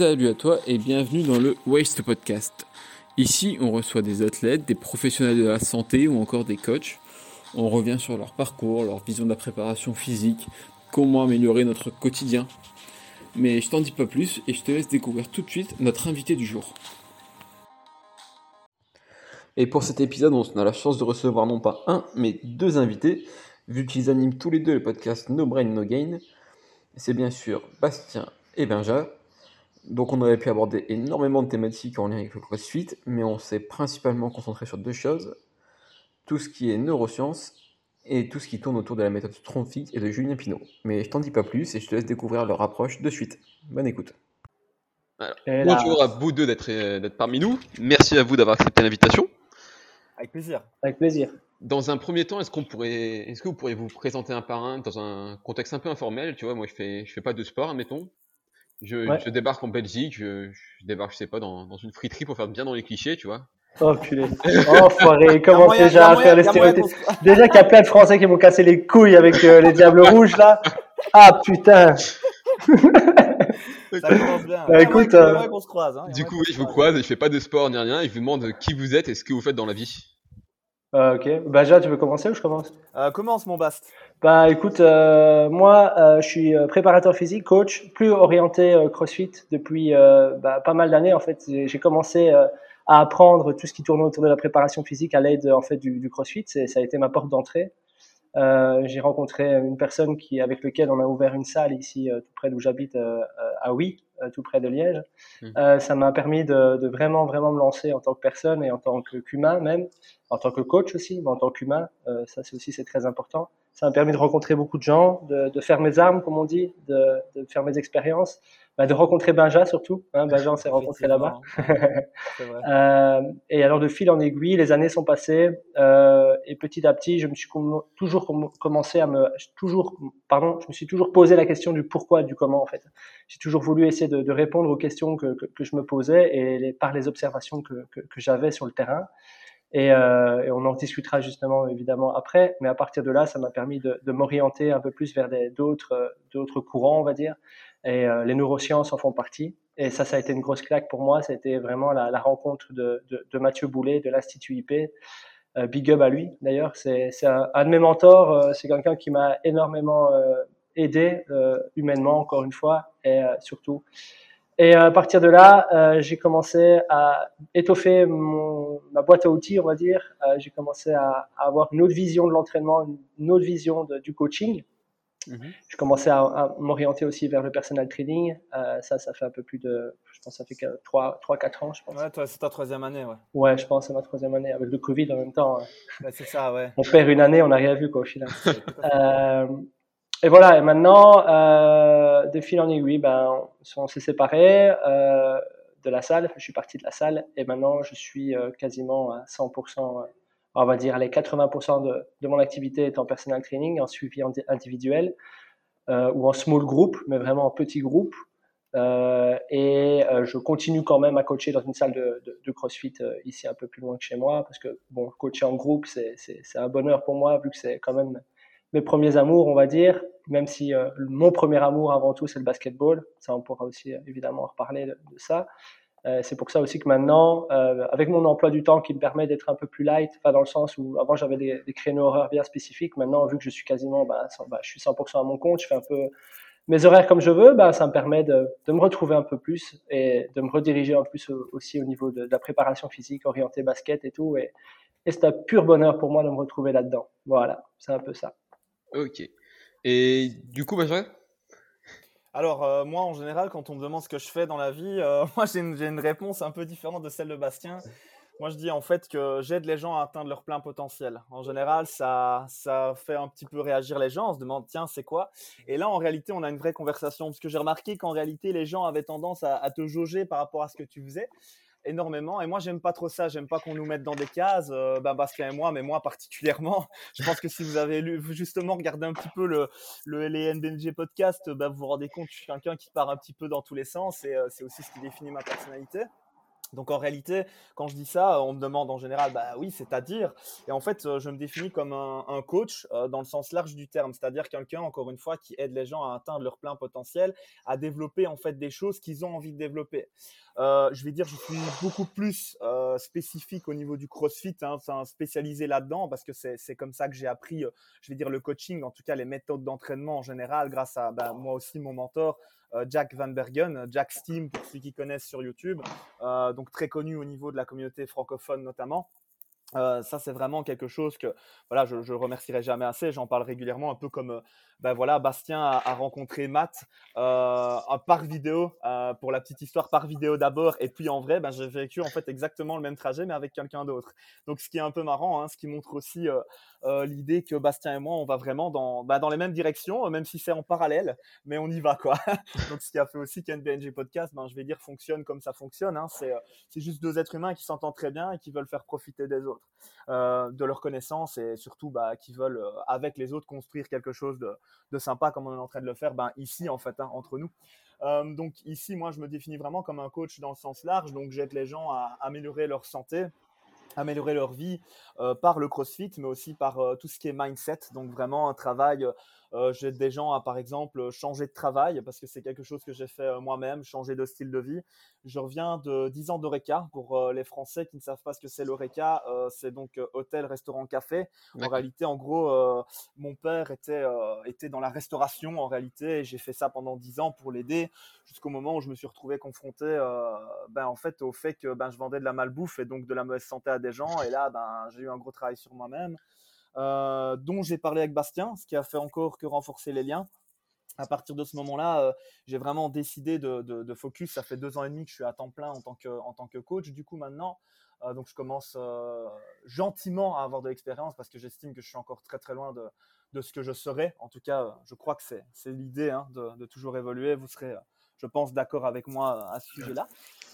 Salut à toi et bienvenue dans le Waste Podcast. Ici, on reçoit des athlètes, des professionnels de la santé ou encore des coachs. On revient sur leur parcours, leur vision de la préparation physique, comment améliorer notre quotidien. Mais je t'en dis pas plus et je te laisse découvrir tout de suite notre invité du jour. Et pour cet épisode, on a la chance de recevoir non pas un, mais deux invités, vu qu'ils animent tous les deux le podcast No Brain No Gain. C'est bien sûr Bastien et Benja. Donc on aurait pu aborder énormément de thématiques en lien avec le CrossFit, mais on s'est principalement concentré sur deux choses. Tout ce qui est neurosciences et tout ce qui tourne autour de la méthode Strongfit et de Julien Pinault. Mais je t'en dis pas plus et je te laisse découvrir leur approche de suite. Bonne écoute. bonjour à vous deux d'être parmi nous. Merci à vous d'avoir accepté l'invitation. Avec plaisir. Avec plaisir. Dans un premier temps, est-ce qu'on pourrait, est-ce que vous pourriez vous présenter un par un dans un contexte un peu informel? Tu vois, moi je fais, je fais pas de sport, admettons. Je, je débarque en Belgique, je, je, débarque, je sais pas, dans, dans une friterie pour faire bien dans les clichés, tu vois. Oh putain. Oh foiré, comment déjà à faire les stéréotypes Déjà qu'il y a plein de Français qui m'ont cassé les couilles avec euh, les Diables Rouges là. Ah putain. Ça commence bien. Bah, écoute, euh... qu'on se croise. Hein. Du coup, oui, je vous croise et je fais pas de sport ni rien. Et je vous demande qui vous êtes et ce que vous faites dans la vie. Euh, ok. Baja, tu veux commencer ou je commence? Euh, Commence, mon Bast. Bah écoute, euh, moi, euh, je suis préparateur physique, coach, plus orienté CrossFit depuis bah, pas mal d'années. En fait, j'ai commencé à apprendre tout ce qui tourne autour de la préparation physique à l'aide en fait du, du CrossFit. Ça a été ma porte d'entrée. Euh, j'ai rencontré une personne qui, avec lequel on a ouvert une salle ici, tout près d'où j'habite, euh, à Oui, tout près de Liège. Mmh. ça m'a permis de, de, vraiment, vraiment me lancer en tant que personne et en tant qu'humain même, en tant que coach aussi, mais en tant qu'humain. ça, c'est aussi c'est très important. Ça m'a permis de rencontrer beaucoup de gens, de, de, faire mes armes, comme on dit, de, de faire mes expériences, bah, de rencontrer Benja surtout. Hein, Benja, on s'est rencontré là-bas. euh, et alors, de fil en aiguille, les années sont passées euh, et petit à petit, je me suis com toujours com commencé à me, toujours, pardon, je me suis toujours posé la question du pourquoi, du comment en fait. J'ai toujours voulu essayer de, de, répondre aux questions que, que, que je me posais et les, par les observations que, que j'avais sur le terrain. Et, euh, et, on en discutera justement évidemment après. Mais à partir de là, ça m'a permis de, de m'orienter un peu plus vers d'autres d'autres courants, on va dire. Et euh, les neurosciences en font partie. Et ça, ça a été une grosse claque pour moi. Été vraiment la, la rencontre de, de, de, Mathieu Boulet de l'Institut IP. Euh, big up à lui d'ailleurs. C'est un, un, de mes mentors. Euh, c'est quelqu'un qui m'a énormément euh, aidé humainement, encore une fois, et surtout et à partir de là, euh, j'ai commencé à étoffer mon, ma boîte à outils, on va dire. Euh, j'ai commencé à, à, avoir une autre vision de l'entraînement, une autre vision de, du coaching. Mm -hmm. Je commençais à, à m'orienter aussi vers le personal training. Euh, ça, ça fait un peu plus de, je pense, ça fait 3-4 ans, je pense. Ouais, toi, c'est ta troisième année, ouais. Ouais, je pense, c'est ma troisième année. Avec le Covid en même temps. Ouais, c'est ça, ouais. On perd une année, on n'a rien vu, quoi, au final. euh, et voilà, et maintenant, euh, de fil en aiguille, ben, on s'est séparés de la salle. Je suis parti de la salle et maintenant, je suis quasiment à 100%, on va dire, les 80% de, mon activité est en personal training, en suivi individuel euh, ou en small group, mais vraiment en petit groupe. Euh, et euh, je continue quand même à coacher dans une salle de, CrossFit ici un peu plus loin que chez moi parce que bon, coacher en groupe, c'est un bonheur pour moi vu que c'est quand même mes premiers amours, on va dire, même si mon premier amour avant tout c'est le basketball, ça on pourra aussi évidemment en reparler de ça. Euh, c'est pour ça aussi que maintenant, euh, avec mon emploi du temps qui me permet d'être un peu plus light, enfin dans le sens où avant j'avais des, créneaux horaires bien spécifiques, maintenant vu que je suis quasiment, bah, 100, bah, je suis 100% à mon compte, je fais un peu mes horaires comme je veux, bah, ça me permet de, de, me retrouver un peu plus et de me rediriger en plus aussi au niveau de, de la préparation physique, orientée basket et tout. Et, et c'est un pur bonheur pour moi de me retrouver là-dedans. Voilà, c'est un peu ça. Ok. Et du coup, Benjamin alors, euh, moi, en général, quand on me demande ce que je fais dans la vie, euh, moi, j'ai une, réponse un peu différente de celle de Bastien. Moi, je dis en fait que j'aide les gens à atteindre leur plein potentiel. En général, ça, ça fait un petit peu réagir les gens. On se demande, tiens, c'est quoi? Et là, en réalité, on a une vraie conversation. Parce que j'ai remarqué qu'en réalité, les gens avaient tendance à te jauger par rapport à ce que tu faisais énormément. Et moi, j'aime pas trop ça. J'aime pas qu'on nous mette dans des cases. Euh, ben Bastien et moi, mais moi particulièrement. Je pense que si vous avez lu, justement regardé un petit peu le, le les NBNG podcast, ben, vous vous rendez compte, je suis quelqu'un qui part un petit peu dans tous les sens et euh, c'est aussi ce qui définit ma personnalité. Donc en réalité, quand je dis ça, on me demande en général, bah oui, c'est-à-dire. Et en fait, je me définis comme un, coach dans le sens large du terme, c'est-à-dire quelqu'un, encore une fois, qui aide les gens à atteindre leur plein potentiel, à développer en fait des choses qu'ils ont envie de développer. Je vais dire, je suis beaucoup plus spécifique au niveau du CrossFit, hein, spécialisé là-dedans, parce que c'est comme ça que j'ai appris, je vais dire, le coaching, en tout cas les méthodes d'entraînement en général, grâce à bah, moi aussi, mon mentor, euh, Jack Van Bergen, Jack Steam pour ceux qui connaissent sur YouTube, euh, donc très connu au niveau de la communauté francophone notamment. Euh, ça, c'est vraiment quelque chose que voilà, je, je remercierai jamais assez. J'en parle régulièrement, un peu comme ben voilà, Bastien a, rencontré Matt euh, par vidéo, euh, pour la petite histoire, par vidéo d'abord, et puis en vrai, ben, j'ai vécu en fait exactement le même trajet, mais avec quelqu'un d'autre. Donc, ce qui est un peu marrant, hein, ce qui montre aussi l'idée que Bastien et moi, on va vraiment dans, ben, dans les mêmes directions, même si c'est en parallèle, mais on y va quoi. Donc, ce qui a fait aussi qu'NBNG Podcast, ben, je vais dire, fonctionne comme ça fonctionne. Hein. c'est juste deux êtres humains qui s'entendent très bien et qui veulent faire profiter des autres. Euh, de leurs connaissances et surtout bah, qui veulent euh, avec les autres construire quelque chose de, sympa comme on est en train de le faire ben, ici en fait hein, entre nous. Euh, donc ici moi je me définis vraiment comme un coach dans le sens large donc j'aide les gens à améliorer leur santé, améliorer leur vie par le CrossFit, mais aussi par tout ce qui est mindset. Donc vraiment un travail euh, j'aide des gens à, par exemple, changer de travail parce que c'est quelque chose que j'ai fait euh, moi-même, changer de style de vie. Je reviens de 10 ans d'Oreca. Pour euh, les Français qui ne savent pas ce que c'est l'Oreca, c'est donc hôtel, restaurant, café. En réalité, en gros, mon père était, était dans la restauration en réalité et j'ai fait ça pendant 10 ans pour l'aider jusqu'au moment où je me suis retrouvé confronté ben, en fait, au fait que ben, je vendais de la malbouffe et donc de la mauvaise santé à des gens. Et là, ben, j'ai eu un gros travail sur moi-même. Euh, dont j'ai parlé avec Bastien, ce qui a fait encore que renforcer les liens. À partir de ce moment-là, euh, j'ai vraiment décidé de, focus. Ça fait deux ans et demi que je suis à temps plein en tant que, en tant que coach. Du coup, maintenant, euh, donc je commence gentiment à avoir de l'expérience parce que j'estime que je suis encore très très loin de, de ce que je serais. En tout cas, je crois que c'est l'idée hein, de, de, toujours évoluer. Vous serez je pense, d'accord avec moi à ce sujet-là.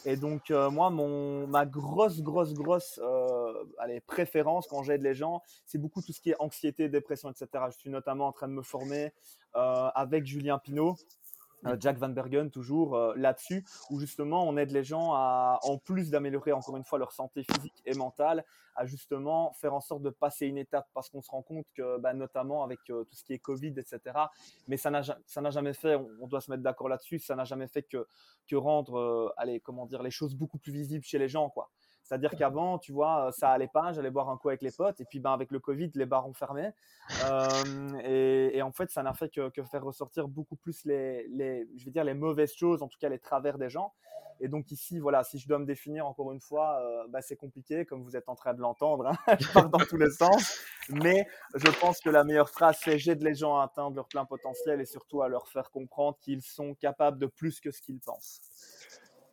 Et donc, euh, moi, ma grosse, grosse, grosse euh, préférence quand j'aide les gens, c'est beaucoup tout ce qui est anxiété, dépression, etc. Je suis notamment en train de me former euh, avec Julien Pinault Jack Van Bergen toujours euh, là-dessus, où justement on aide les gens à, en plus d'améliorer encore une fois leur santé physique et mentale, à justement faire en sorte de passer une étape, parce qu'on se rend compte que bah, notamment avec euh, tout ce qui est Covid, etc., mais ça n'a jamais fait, on, doit se mettre d'accord là-dessus, ça n'a jamais fait que, que rendre, allez, comment dire, les choses beaucoup plus visibles chez les gens, quoi. C'est-à-dire qu'avant, tu vois, ça allait pas, j'allais boire un coup avec les potes, et puis ben, avec le Covid, les bars ont fermé. Euh, et, en fait, ça n'a fait que, faire ressortir beaucoup plus les, les, je vais dire, les mauvaises choses, en tout cas les travers des gens. Et donc ici, voilà, si je dois me définir encore une fois, euh, bah, c'est compliqué, comme vous êtes en train de l'entendre. Hein. je pars dans tous les sens. Mais je pense que la meilleure phrase, c'est j'aide les gens à atteindre leur plein potentiel et surtout à leur faire comprendre qu'ils sont capables de plus que ce qu'ils pensent.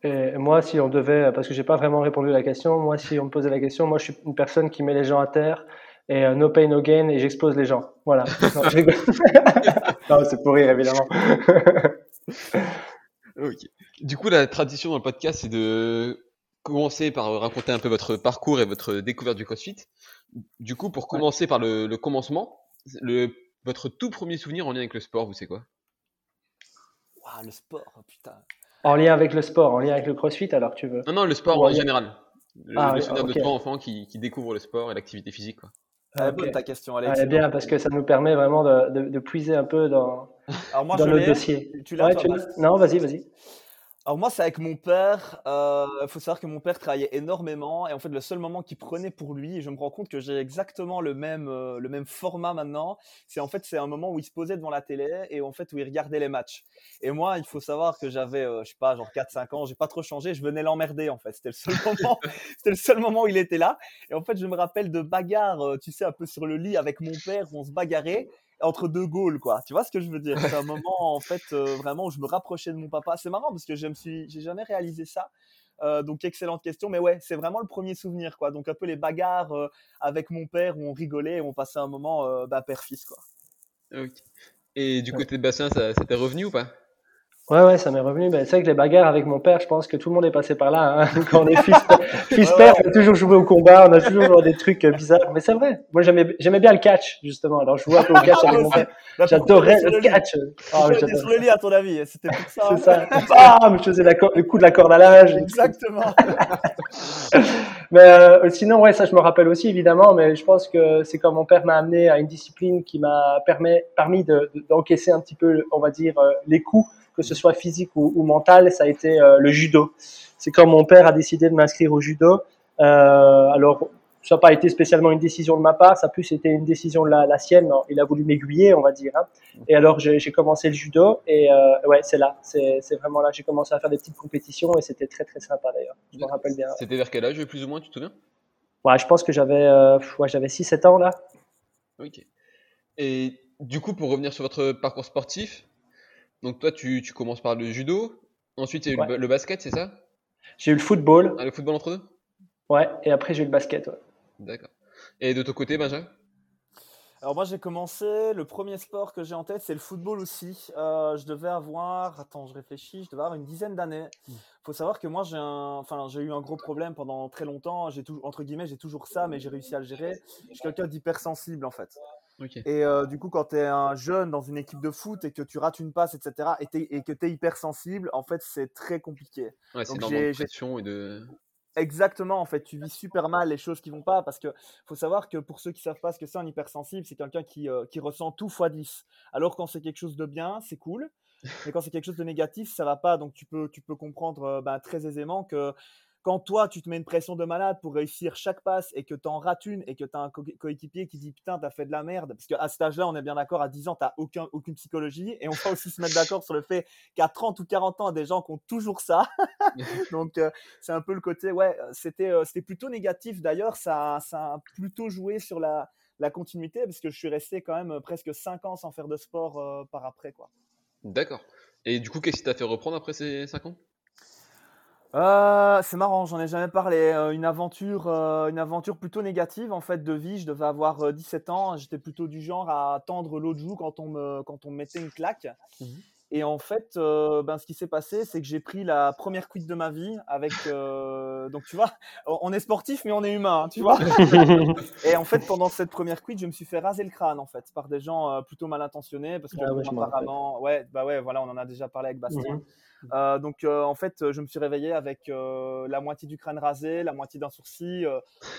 Et moi, si on devait, parce que j'ai pas vraiment répondu à la question, moi, si on me posait la question, moi, je suis une personne qui met les gens à terre et euh, no pain, no gain et j'explose les gens. Voilà. Non, c'est pour rire, évidemment. ok. Du coup, la tradition dans le podcast, c'est de commencer par raconter un peu votre parcours et votre découverte du CrossFit. Du coup, pour commencer par le, le commencement, le, votre tout premier souvenir en lien avec le sport, vous c'est quoi? Waouh, le sport, putain. En lien avec le sport, en lien avec le crossfit, alors tu veux Non, non, le sport en général. Le, ah, souvenir de toi, enfant, qui, qui, découvre le sport et l'activité physique. Quoi. Ah, bonne ta question, Alex. Est bien parce que ça nous permet vraiment de, de, puiser un peu dans, alors moi, dans le dossier. Tu l'as Non, vas-y, vas-y. Alors moi, c'est avec mon père. Il euh, faut savoir que mon père travaillait énormément et en fait, le seul moment qu'il prenait pour lui, et je me rends compte que j'ai exactement le même euh, le même format maintenant. C'est en fait c'est un moment où il se posait devant la télé et en fait où il regardait les matchs. Et moi, il faut savoir que j'avais euh, je sais pas genre 4-5 ans, j'ai pas trop changé. Je venais l'emmerder en fait. C'était le seul moment. C'était le seul moment où il était là. Et en fait, je me rappelle de bagarres, tu sais, un peu sur le lit avec mon père où on se bagarrait entre deux goals, quoi. Tu vois ce que je veux dire? C'est un moment, en fait, euh, vraiment où je me rapprochais de mon papa. C'est marrant parce que je me suis, j'ai jamais réalisé ça. Euh, donc excellente question, mais ouais, c'est vraiment le premier souvenir, quoi. Donc un peu les bagarres euh, avec mon père où on rigolait et on passait un moment bah, père-fils, quoi. Et du côté de Bastien, ça, ça t'est revenu ou pas? Ouais, ouais, ça m'est revenu. Ben, c'est vrai que les bagarres avec mon père, je pense que tout le monde est passé par là. Hein. Quand on est fils, fils père, on a toujours joué au combat, on a toujours joué des trucs euh, bizarres. Mais c'est vrai. Moi, j'aimais, bien le catch, justement. Alors, je jouais un peu au catch avec mon père. J'adorais le, catch. Ah, oh, sur le lit, à ton avis. C'était pour ça. C'est ça. Ah, mais je faisais la le coup de la corde à l'âge. Exactement. mais euh, sinon, ouais, ça je me rappelle aussi évidemment, mais je pense que c'est comme mon père m'a amené à une discipline qui m'a permis d'encaisser un petit peu, on va dire, euh, les coups, que ce soit physique ou, ou mental, ça a été euh, le judo. C'est comme mon père a décidé de m'inscrire au judo. alors, ça n'a pas été spécialement une décision de ma part, ça a plus été une décision de la, sienne. il a voulu m'aiguiller, on va dire. Hein. Et alors, j'ai commencé le judo et euh, ouais, c'est là, c'est vraiment là. J'ai commencé à faire des petites compétitions et c'était très très sympa d'ailleurs. Je me rappelle bien. C'était vers quel âge, plus ou moins, tu te souviens? Ouais, je pense que j'avais euh, ouais, j'avais 6-7 ans là. Ok. Et du coup, pour revenir sur votre parcours sportif, donc toi, tu, tu commences par le judo, ensuite il y a eu le, basket, c'est ça? J'ai eu le football. Ah, le football entre deux? Ouais, et après j'ai eu le basket. Ouais. D'accord. Et de ton côté, Benjamin? Alors moi j'ai commencé, le premier sport que j'ai en tête c'est le football aussi. Euh, je devais avoir, attends je réfléchis, je devais avoir une dizaine d'années. Il hmm. faut savoir que moi j'ai enfin j'ai eu un gros problème pendant très longtemps. J'ai tout, entre guillemets j'ai toujours ça, mais j'ai réussi à le gérer. Je suis quelqu'un d'hypersensible en fait. Et euh, du coup, quand tu es un jeune dans une équipe de foot et que tu rates une passe, etc., et, et que tu es hypersensible, en fait, c'est très compliqué. Ouais, c'est de pression et de. Exactement, en fait, tu vis super mal les choses qui vont pas parce que faut savoir que pour ceux qui savent pas ce que c'est un hypersensible, c'est quelqu'un qui, euh, qui ressent tout x 10. Alors quand c'est quelque chose de bien, c'est cool, mais quand c'est quelque chose de négatif, ça va pas. Donc tu peux, tu peux comprendre euh, ben, très aisément que quand toi, tu te mets une pression de malade pour réussir chaque passe et que tu en rates une et que tu as un coéquipier qui dit putain, t'as fait de la merde, parce qu'à cet âge-là, on est bien d'accord, à 10 ans, t'as aucun, aucune psychologie et on va aussi se mettre d'accord sur le fait qu'à 30 ou 40 ans, des gens qui ont toujours ça. Donc, euh, c'est un peu le côté, ouais, c'était euh, c'était plutôt négatif d'ailleurs, ça, ça a plutôt joué sur la, la continuité parce que je suis resté quand même presque 5 ans sans faire de sport euh, par après, quoi. D'accord. Et du coup, qu'est-ce qui t'a fait reprendre après ces 5 ans? Euh, c'est marrant, j'en ai jamais parlé. Euh, une aventure, euh, une aventure plutôt négative en fait de vie. Je devais avoir 17 ans. J'étais plutôt du genre à tendre l'autre joue quand on me quand on mettait une claque. Mmh Et en fait, ben ce qui s'est passé, c'est que j'ai pris la première cuite de ma vie avec. donc tu vois, on est sportif mais on est humain, hein, tu vois. Et en fait, pendant cette première cuite, je me suis fait raser le crâne en fait par des gens plutôt mal intentionnés parce ah qu'apparemment, ouais, bah ouais, voilà, on en a déjà parlé avec Bastien. Mmh euh, donc euh, en fait, je me suis réveillé avec euh, la moitié du crâne rasé, la moitié d'un sourcil.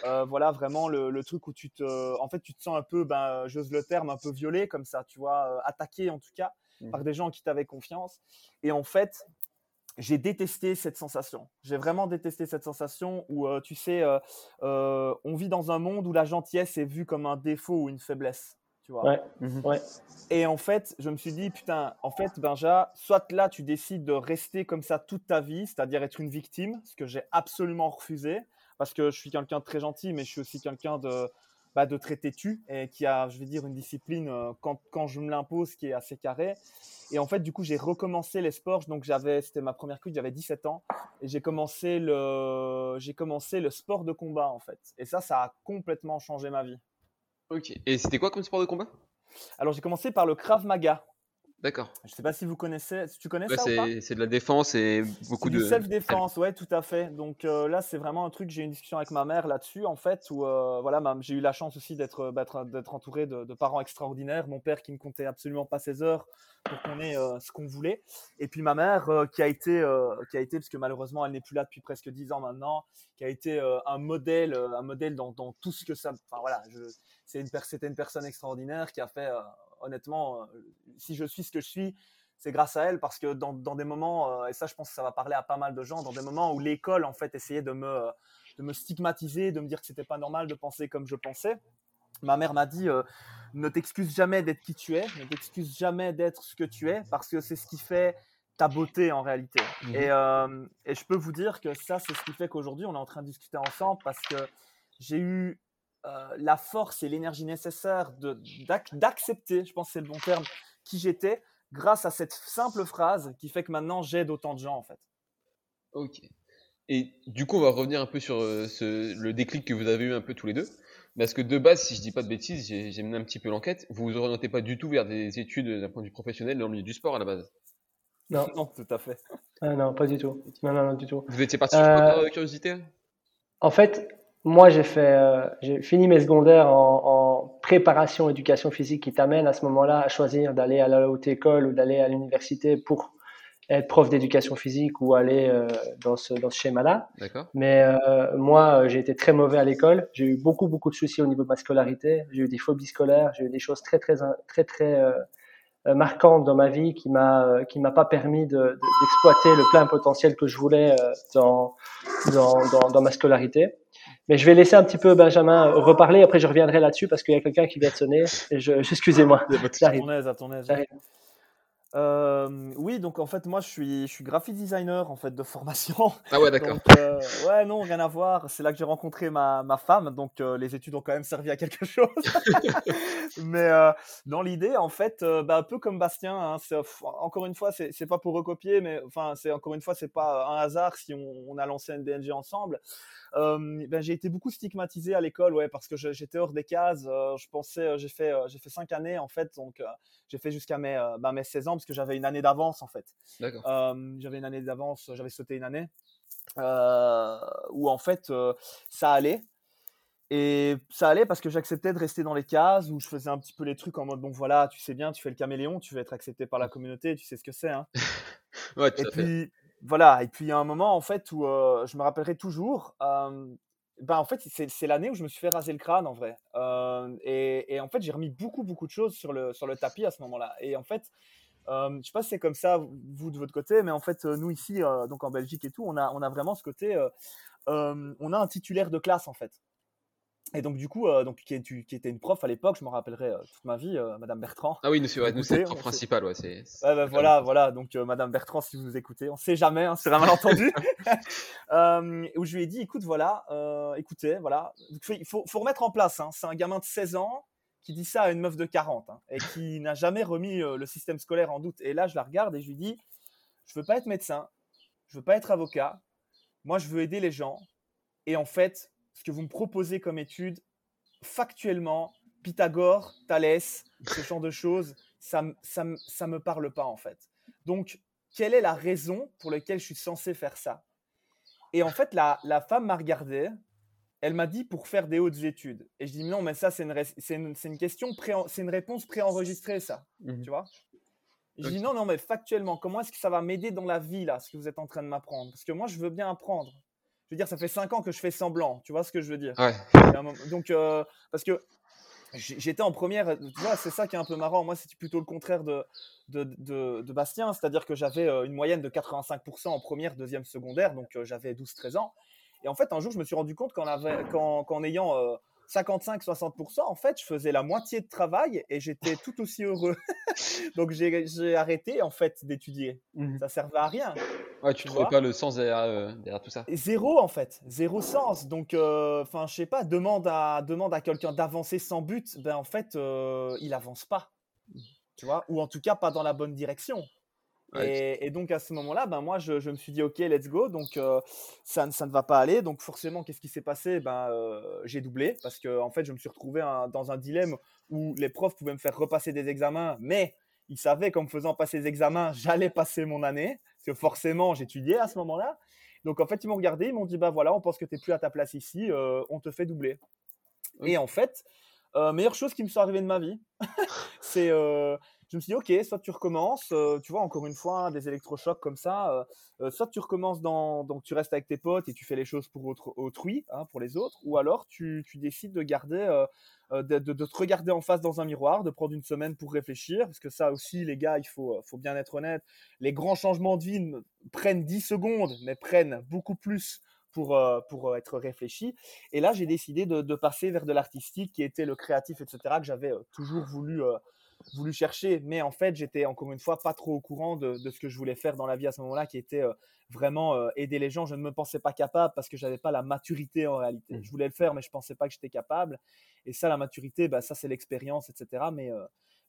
voilà vraiment le, truc où tu te, en fait, tu te sens un peu, ben, j'ose le terme, un peu violé comme ça, tu vois, attaqué en tout cas mmh. par des gens en qui tu avais confiance. Et en fait, j'ai détesté cette sensation. J'ai vraiment détesté cette sensation où, tu sais, on vit dans un monde où la gentillesse est vue comme un défaut ou une faiblesse. Tu vois. Ouais. Ouais. Et en fait, je me suis dit, putain, en fait, Benja, soit là, tu décides de rester comme ça toute ta vie, c'est-à-dire être une victime, ce que j'ai absolument refusé, parce que je suis quelqu'un de très gentil, mais je suis aussi quelqu'un de, bah, de très têtu, et qui a, je vais dire, une discipline, euh, quand, quand je me l'impose, qui est assez carré. Et en fait, du coup, j'ai recommencé les sports. Donc, j'avais, c'était ma première cuite, j'avais 17 ans. Et j'ai commencé le, j'ai commencé le sport de combat, en fait. Et ça, ça a complètement changé ma vie. Et c'était quoi comme sport de combat? Alors j'ai commencé par le Krav Maga. D'accord. Je ne sais pas si vous connaissez. Tu connais ça ou pas? C'est de la défense et beaucoup de. self-défense, ouais, tout à fait. Donc euh, là, c'est vraiment un truc. J'ai eu une discussion avec ma mère là-dessus, en fait, où euh, voilà, j'ai eu la chance aussi d'être bah, d'être entouré de, parents extraordinaires. Mon père qui ne comptait absolument pas ses heures pour qu'on ait euh, ce qu'on voulait. Et puis ma mère qui a été, qui a été, parce que malheureusement, elle n'est plus là depuis presque dix ans maintenant, qui a été un modèle, un modèle dans, dans, tout ce que ça. Enfin voilà, c'est une, c'était une personne extraordinaire qui a fait honnêtement, euh, si je suis ce que je suis, c'est grâce à elle parce que dans, des moments, euh, et ça je pense que ça va parler à pas mal de gens, dans des moments où l'école en fait essayait de me, de me stigmatiser, de me dire que c'était pas normal de penser comme je pensais, ma mère m'a dit euh, ne t'excuse jamais d'être qui tu es, ne t'excuse jamais d'être ce que tu es parce que c'est ce qui fait ta beauté en réalité. Mmh et, et, je peux vous dire que ça c'est ce qui fait qu'aujourd'hui on est en train de discuter ensemble parce que j'ai eu euh, la force et l'énergie nécessaire d'accepter, je pense que c'est le bon terme, qui j'étais, grâce à cette simple phrase qui fait que maintenant j'aide autant de gens en fait. Ok. Et du coup, on va revenir un peu sur euh, le déclic que vous avez eu un peu tous les deux. Parce que de base, si je dis pas de bêtises, j'ai mené un petit peu l'enquête, vous vous orientez pas du tout vers des études d'un point de vue professionnel dans le milieu du sport à la base? Non, non, tout à fait. Ah, non, pas du tout. Non, non, non, du tout. Vous étiez parti euh... sur curiosité? En fait, moi, j'ai fait, euh, j'ai fini mes secondaires en, en, préparation éducation physique qui t'amène à ce moment-là à choisir d'aller à la haute école ou d'aller à l'université pour être prof d'éducation physique ou aller euh, dans ce, dans ce schéma-là. D'accord. Mais euh, moi, j'ai été très mauvais à l'école. J'ai eu beaucoup, beaucoup de soucis au niveau de ma scolarité. J'ai eu des phobies scolaires. J'ai eu des choses très, très, très, très euh, marquantes dans ma vie qui m'a, qui m'a pas permis de, de, d'exploiter le plein potentiel que je voulais dans, dans, dans, dans ma scolarité. Mais je vais laisser un petit peu Benjamin reparler. Après, je reviendrai là-dessus parce qu'il y a quelqu'un qui vient de sonner. Excusez-moi. À ton aise, à ton aise. Euh, oui, donc en fait, moi, je suis, je suis graphic designer en fait de formation. Ah ouais, d'accord. Euh, ouais, non, rien à voir. C'est là que j'ai rencontré ma, ma femme, donc euh, les études ont quand même servi à quelque chose. Mais dans l'idée, en fait, bah, un peu comme Bastien, hein, encore une fois, c'est pas pour recopier, mais enfin, c'est encore une fois, c'est pas un hasard si on, on a lancé NDNG ensemble ben, j'ai été beaucoup stigmatisé à l'école, ouais, parce que j'étais hors des cases. je pensais, j'ai fait, j'ai fait cinq années en fait, donc j'ai fait jusqu'à mes, ben, mes 16 ans parce que j'avais une année d'avance en fait. j'avais une année d'avance, j'avais sauté une année où en fait ça allait. Et ça allait parce que j'acceptais de rester dans les cases où je faisais un petit peu les trucs en mode bon voilà, tu sais bien, tu fais le caméléon, tu veux être accepté par la communauté, tu sais ce que c'est. Hein. ouais, et puis, fait. Voilà, et puis il y a un moment en fait où je me rappellerai toujours, ben, en fait c'est l'année où je me suis fait raser le crâne en vrai. Et, et, en fait j'ai remis beaucoup beaucoup de choses sur le, sur le tapis à ce moment-là. Et en fait, je sais pas si c'est comme ça vous de votre côté, mais en fait nous ici, donc en Belgique et tout, on a, on a vraiment ce côté, on a un titulaire de classe en fait. Et donc, du coup, euh, donc, qui, qui, était une prof à l'époque, je me rappellerai euh, toute ma vie, euh, Madame Bertrand. Ah oui, nous, ouais, nous c'est prof principal. Ouais, c'est, ouais, bah, voilà, voilà. Donc, Madame Bertrand, si vous nous écoutez, on ne sait jamais, hein, c'est un malentendu. où je lui ai dit, écoute, voilà, écoutez, voilà, il faut, faut, remettre en place. Hein, c'est un gamin de 16 ans qui dit ça à une meuf de 40 hein, et qui n'a jamais remis le système scolaire en doute. Et là, je la regarde et je lui dis, je veux pas être médecin, je veux pas être avocat, moi, je veux aider les gens. Et en fait, ce que vous me proposez comme étude, factuellement, Pythagore, Thalès, ce genre de choses, ça ça, ça me parle pas en fait. Donc, quelle est la raison pour laquelle je suis censé faire ça? Et en fait, la, la femme m'a regardé, elle m'a dit pour faire des hautes études. Et je dis non, mais ça, c'est une, une, une, question, c'est une réponse préenregistrée, ça. Mmh tu vois? Je dis non, non, mais factuellement, comment est-ce que ça va m'aider dans la vie, là, ce que vous êtes en train de m'apprendre? Parce que moi, je veux bien apprendre je veux dire, ça fait 5 ans que je fais semblant. Tu vois ce que je veux dire? Ouais. Donc, euh, parce que j'étais en première, tu vois, c'est ça qui est un peu marrant. Moi, c'était plutôt le contraire de, de, de, Bastien, c'est-à-dire que j'avais euh, une moyenne de 85% en première, deuxième, secondaire, donc euh, j'avais 12-13 ans. Et en fait, un jour, je me suis rendu compte qu'en ayant 55-60%, en fait, je faisais la moitié de travail et j'étais tout aussi heureux. Donc j'ai arrêté en fait d'étudier. Mmh. Ça servait à rien. Ouais, tu, ne trouvais pas le sens euh, derrière, tout ça. Zéro en fait, zéro sens. Donc, euh, enfin, je sais pas, demande à demande à quelqu'un d'avancer sans but. Ben en fait, euh, il avance pas. Tu vois, ou en tout cas pas dans la bonne direction et, donc à ce moment-là, ben moi je, me suis dit ok, let's go. Donc euh, ça, ça, ne va pas aller. Donc forcément, qu'est-ce qui s'est passé? Ben euh, j'ai doublé parce que en fait je me suis retrouvé dans un dilemme où les profs pouvaient me faire repasser des examens, mais ils savaient qu'en me faisant passer des examens, j'allais passer mon année parce que forcément j'étudiais à ce moment-là. Donc en fait ils m'ont regardé, ils m'ont dit bah voilà, on pense que tu n'es plus à ta place ici, euh, on te fait doubler. Et en fait, meilleure chose qui me soit arrivée de ma vie, c'est je me suis dit, ok, soit tu recommences, euh, tu vois, encore une fois, hein, des électrochocs comme ça, euh, euh, soit tu recommences dans, donc tu restes avec tes potes et tu fais les choses pour autrui, hein, pour les autres, ou alors tu, tu décides de garder, de, de, te regarder en face dans un miroir, de prendre une semaine pour réfléchir, parce que ça aussi, les gars, il faut, faut bien être honnête, les grands changements de vie prennent 10 secondes, mais prennent beaucoup plus pour, pour être réfléchi. Et là, j'ai décidé de, passer vers de l'artistique qui était le créatif, etc., que j'avais toujours voulu voulu chercher, mais en fait, j'étais encore une fois pas trop au courant de, ce que je voulais faire dans la vie à ce moment-là, qui était euh, vraiment euh, aider les gens. Je ne me pensais pas capable parce que j'avais pas la maturité en réalité. Mmh. Je voulais le faire, mais je pensais pas que j'étais capable. Et ça, la maturité, bah, ça c'est l'expérience, etc. Mais euh,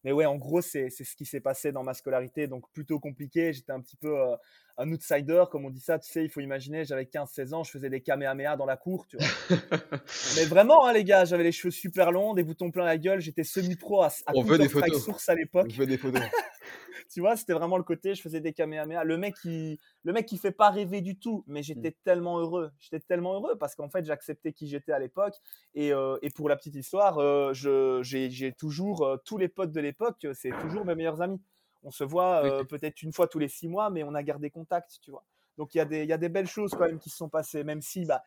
mais ouais, en gros, c'est ce qui s'est passé dans ma scolarité. Donc, plutôt compliqué. J'étais un petit peu euh, un outsider, comme on dit ça. Tu sais, il faut imaginer, j'avais 15-16 ans, je faisais des kamehameha dans la cour, tu vois. Mais vraiment, hein, les gars, j'avais les cheveux super longs, des boutons plein la gueule. J'étais semi-pro à, à on veut des photos. Source à l'époque. On veut des photos. tu vois, c'était vraiment le côté, je faisais des kamehameha. Le mec qui, le mec qui fait pas rêver du tout, mais j'étais mm. tellement heureux. J'étais tellement heureux parce qu'en fait, j'acceptais qui j'étais à l'époque. Et, euh, et, pour la petite histoire, euh, j'ai toujours, euh, tous les potes de l'époque, c'est toujours mes meilleurs amis. On se voit peut-être une fois tous les six mois, mais on a gardé contact, tu vois. Donc il y, a des, y a des belles choses quand même qui se sont passées, même si bah,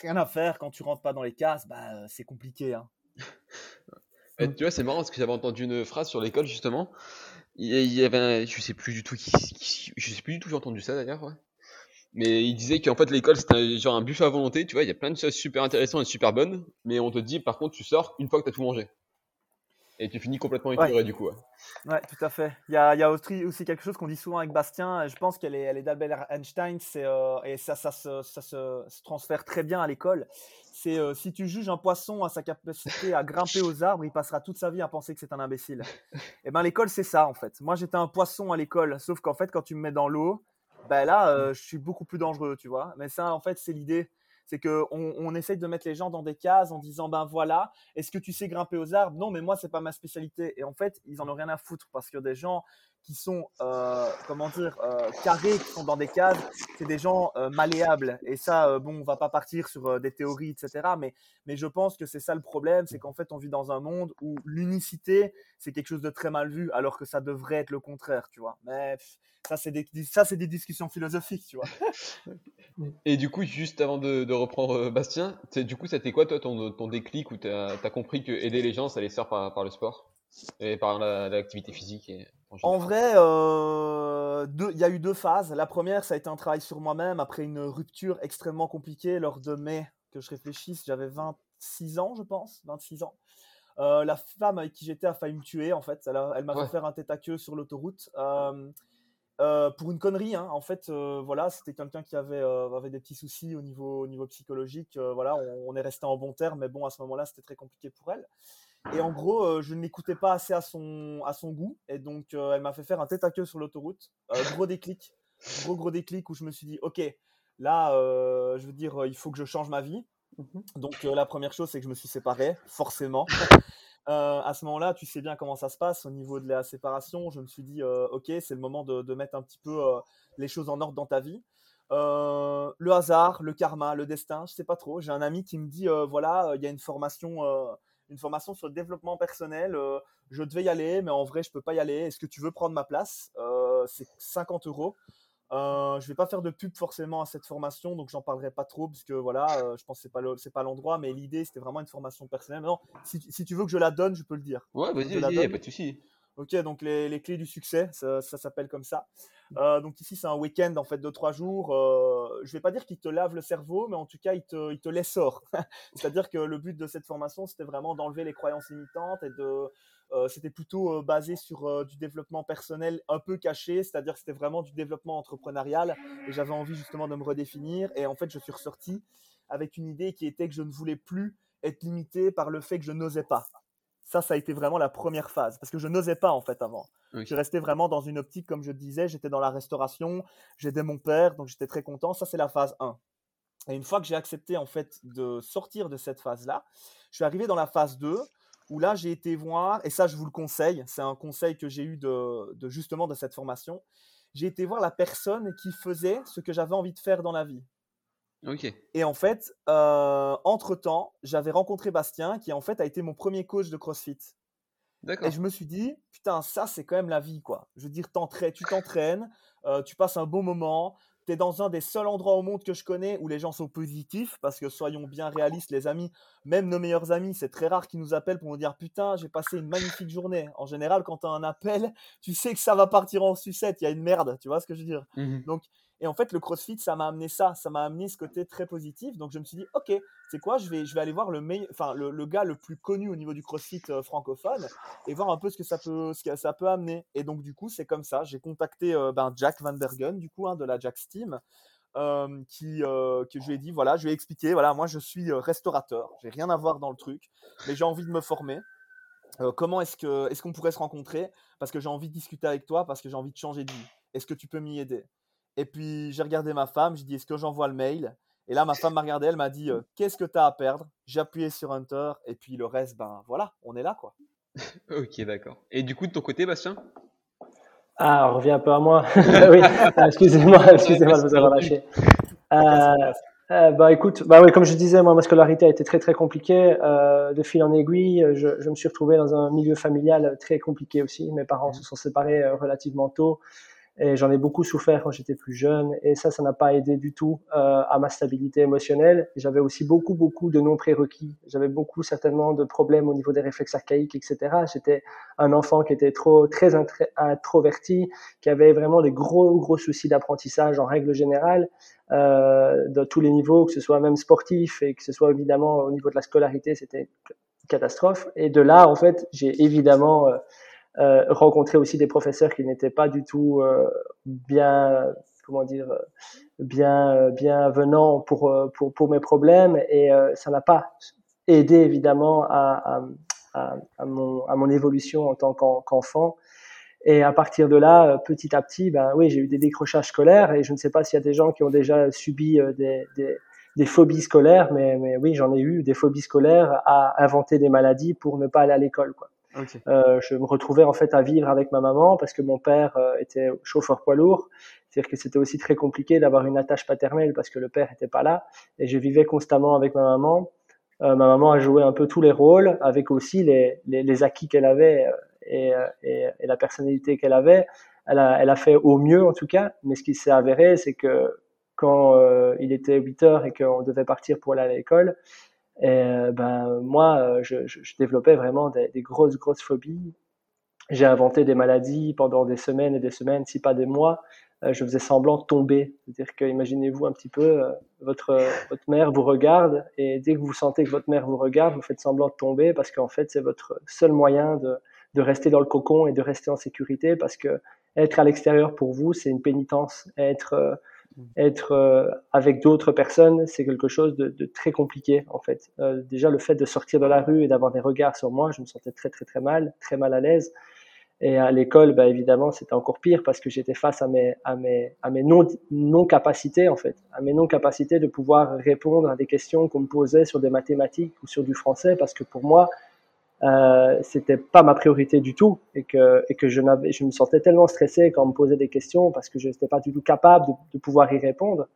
rien à faire quand tu rentres pas dans les cases, bah, c'est compliqué. Hein. tu vois, c'est marrant parce que j'avais entendu une phrase sur l'école justement. Il y avait, je sais plus du tout qui, je sais plus du tout, j'ai entendu ça d'ailleurs. Ouais. Mais il disait qu'en fait l'école c'était genre un buffet à volonté, tu vois, il y a plein de choses super intéressantes et super bonnes, mais on te dit par contre tu sors une fois que tu as tout mangé et tu finis complètement écuré du coup. Ouais. tout à fait. Il y a, il y a aussi, aussi, quelque chose qu'on dit souvent avec Bastien, je pense qu'elle est, elle est d'Albert Einstein, euh, et ça, ça, ça, ça se, transfère très bien à l'école. C'est euh, si tu juges un poisson à sa capacité à grimper aux arbres, il passera toute sa vie à penser que c'est un imbécile. et eh ben l'école c'est ça en fait. Moi j'étais un poisson à l'école, sauf qu'en fait quand tu me mets dans l'eau, ben là euh, je suis beaucoup plus dangereux, tu vois. Mais ça en fait c'est l'idée c'est qu'on on essaye de mettre les gens dans des cases en disant ben voilà, est-ce que tu sais grimper aux arbres? Non, mais moi c'est pas ma spécialité. Et en fait, ils en ont rien à foutre parce que des gens qui sont euh, comment dire euh, carrés, qui sont dans des cases, c'est des gens euh, malléables. Et ça, bon, on va pas partir sur des théories, etc. Mais mais je pense que c'est ça le problème, c'est qu'en fait on vit dans un monde où l'unicité c'est quelque chose de très mal vu, alors que ça devrait être le contraire, tu vois. Ça c'est des des discussions philosophiques, tu vois. Et du coup, juste avant de, reprendre Bastien, du coup, c'était quoi toi ton, déclic où tu as, compris que aider les gens, ça allait se faire par, le sport? Et par l'activité physique En vrai, euh, il y a eu deux phases. La première, ça a été un travail sur moi-même après une rupture extrêmement compliquée lors de mai, que je réfléchisse, j'avais 26 ans, je pense, 26 ans. Euh, la femme avec qui j'étais a failli me tuer, en fait. Elle, m'a fait faire un tête à queue sur l'autoroute. Euh, pour une connerie, hein. en fait, voilà, c'était quelqu'un qui avait, avait des petits soucis au niveau, au niveau psychologique. voilà, on, est resté en bon terme, mais bon, à ce moment-là, c'était très compliqué pour elle. Et en gros, je ne l'écoutais pas assez à son, à son goût, et donc elle m'a fait faire un tête à queue sur l'autoroute. gros déclic, gros gros déclic où je me suis dit, ok, là, je veux dire, il faut que je change ma vie. Mmh donc la première chose, c'est que je me suis séparé, forcément. Euh, à ce moment-là, tu sais bien comment ça se passe au niveau de la séparation. Je me suis dit, euh, ok, c'est le moment de, mettre un petit peu euh, les choses en ordre dans ta vie. le hasard, le karma, le destin, je sais pas trop. J'ai un ami qui me dit, voilà, il y a une formation, une formation sur le développement personnel. je devais y aller, mais en vrai, je peux pas y aller. Est-ce que tu veux prendre ma place? C'est 50 euros. Euh, je vais pas faire de pub forcément à cette formation, donc j'en parlerai pas trop parce que voilà, euh, je pense que c'est pas c'est pas l'endroit, mais l'idée c'était vraiment une formation personnelle. Si, si, tu veux que je la donne, je peux le dire. Ouais, vas-y, vas-y, pas de souci. Ok, donc les, les, clés du succès, ça, ça s'appelle comme ça. Euh, donc ici c'est un week-end en fait de trois jours. Euh, je vais pas dire qu'il te lave le cerveau, mais en tout cas il te, il te l'essore. C'est-à-dire que le but de cette formation c'était vraiment d'enlever les croyances limitantes et de euh, c'était plutôt euh, basé sur du développement personnel un peu caché, c'est-à-dire que c'était vraiment du développement entrepreneurial et j'avais envie justement de me redéfinir et en fait je suis ressorti avec une idée qui était que je ne voulais plus être limité par le fait que je n'osais pas. Ça, ça a été vraiment la première phase parce que je n'osais pas en fait avant. Je restais vraiment dans une optique, comme je disais, j'étais dans la restauration, j'aidais mon père, donc j'étais très content. Ça, c'est la phase 1. Et une fois que j'ai accepté en fait de sortir de cette phase-là, je suis arrivé dans la phase 2 où là j'ai été voir, et ça je vous le conseille, c'est un conseil que j'ai eu de, justement de cette formation, j'ai été voir la personne qui faisait ce que j'avais envie de faire dans la vie. Et en fait, euh, entre-temps, j'avais rencontré Bastien, qui en fait a été mon premier coach de CrossFit. D'accord. Et je me suis dit, putain, ça c'est quand même la vie, quoi. Je veux dire, tu t'entraînes, euh, tu passes un bon moment, tu es dans un des seuls endroits au monde que je connais où les gens sont positifs, parce que soyons bien réalistes, les amis, même nos meilleurs amis, c'est très rare qu'ils nous appellent pour nous dire putain, j'ai passé une magnifique journée. En général, quand tu as un appel, tu sais que ça va partir en sucette, il y a une merde, tu vois ce que je veux dire? Mmh Donc, et en fait, le CrossFit, ça m'a amené ça, ça m'a amené ce côté très positif. Donc, je me suis dit, ok, c'est quoi? Je vais, je vais aller voir le, enfin, le, gars le plus connu au niveau du CrossFit euh, francophone et voir un peu ce que ça peut, ce ça peut amener. Et donc, du coup, c'est comme ça. J'ai contacté euh, ben, Jack Van Bergen, du coup, hein, de la Jack Team. Euh, qui, que je lui ai dit, voilà, je lui ai expliqué, voilà, moi je suis restaurateur, j'ai rien à voir dans le truc, mais j'ai envie de me former. comment est-ce que est-ce qu'on pourrait se rencontrer? Parce que j'ai envie de discuter avec toi, parce que j'ai envie de changer de vie. Est-ce que tu peux m'y aider? Et puis j'ai regardé ma femme, j'ai dit est-ce que j'envoie le mail? Et là ma femme m'a regardé, elle m'a dit euh, qu'est-ce que tu as à perdre J'ai appuyé sur Enter et puis le reste, ben voilà, on est là quoi. ok, d'accord. Et du coup de ton côté, Bastien? Ah, on revient un peu à moi. oui, ah, excusez-moi, excusez-moi de vous avoir lâché. Euh, euh, bah écoute, bah oui, comme je disais, moi ma scolarité a été très très compliquée. Euh, de fil en aiguille, je, je, me suis retrouvé dans un milieu familial très compliqué aussi. Mes parents mmh. se sont séparés euh, relativement tôt. Et j'en ai beaucoup souffert quand j'étais plus jeune. Et ça, ça n'a pas aidé du tout euh, à ma stabilité émotionnelle. J'avais aussi beaucoup, beaucoup de non-prérequis. J'avais beaucoup, certainement, de problèmes au niveau des réflexes archaïques, etc. J'étais un enfant qui était trop, très introverti, qui avait vraiment des gros, gros soucis d'apprentissage en règle générale, euh, de tous les niveaux, que ce soit même sportif et que ce soit évidemment au niveau de la scolarité, c'était catastrophe. Et de là, en fait, j'ai évidemment... Euh, euh, rencontrer aussi des professeurs qui n'étaient pas du tout euh, bien, comment dire, bien, bien venants pour, pour, pour mes problèmes et ça n'a pas aidé évidemment à, à, à, mon, à mon évolution en tant qu'enfant. Et à partir de là, petit à petit, ben oui, j'ai eu des décrochages scolaires et je ne sais pas s'il y a des gens qui ont déjà subi des, des, des phobies scolaires, mais, mais oui, j'en ai eu des phobies scolaires à inventer des maladies pour ne pas aller à l'école, quoi. Euh, je me retrouvais en fait à vivre avec ma maman parce que mon père euh, était chauffeur poids lourd. C'est-à-dire que c'était aussi très compliqué d'avoir une attache paternelle parce que le père était pas là. Et je vivais constamment avec ma maman. Euh, ma maman a joué un peu tous les rôles avec aussi les, les, acquis qu'elle avait et, la personnalité qu'elle avait. Elle a, elle a fait au mieux en tout cas. Mais ce qui s'est avéré, c'est que quand il était 8 heures et qu'on devait partir pour aller à l'école, et euh, ben moi, euh, je, développais vraiment des, des, grosses grosses phobies. J'ai inventé des maladies pendant des semaines et des semaines, si pas des mois. Euh, je faisais semblant de tomber. C'est-à-dire que imaginez-vous un petit peu, votre votre mère vous regarde et dès que vous sentez que votre mère vous regarde, vous faites semblant de tomber parce qu'en fait c'est votre seul moyen de de rester dans le cocon et de rester en sécurité parce que être à l'extérieur pour vous c'est une pénitence. Être être euh, avec d'autres personnes, c'est quelque chose de, très compliqué en fait. Euh, déjà le fait de sortir de la rue et d'avoir des regards sur moi, je me sentais très très très mal, très mal à l'aise. Et à l'école, bah, évidemment, c'était encore pire parce que j'étais face à mes, à mes, à mes non, non capacités en fait, à mes non capacités de pouvoir répondre à des questions qu'on me posait sur des mathématiques ou sur du français parce que pour moi, euh, c'était pas ma priorité du tout et que, et que je, je me sentais tellement stressé quand on me posait des questions parce que je n'étais pas du tout capable de, pouvoir y répondre.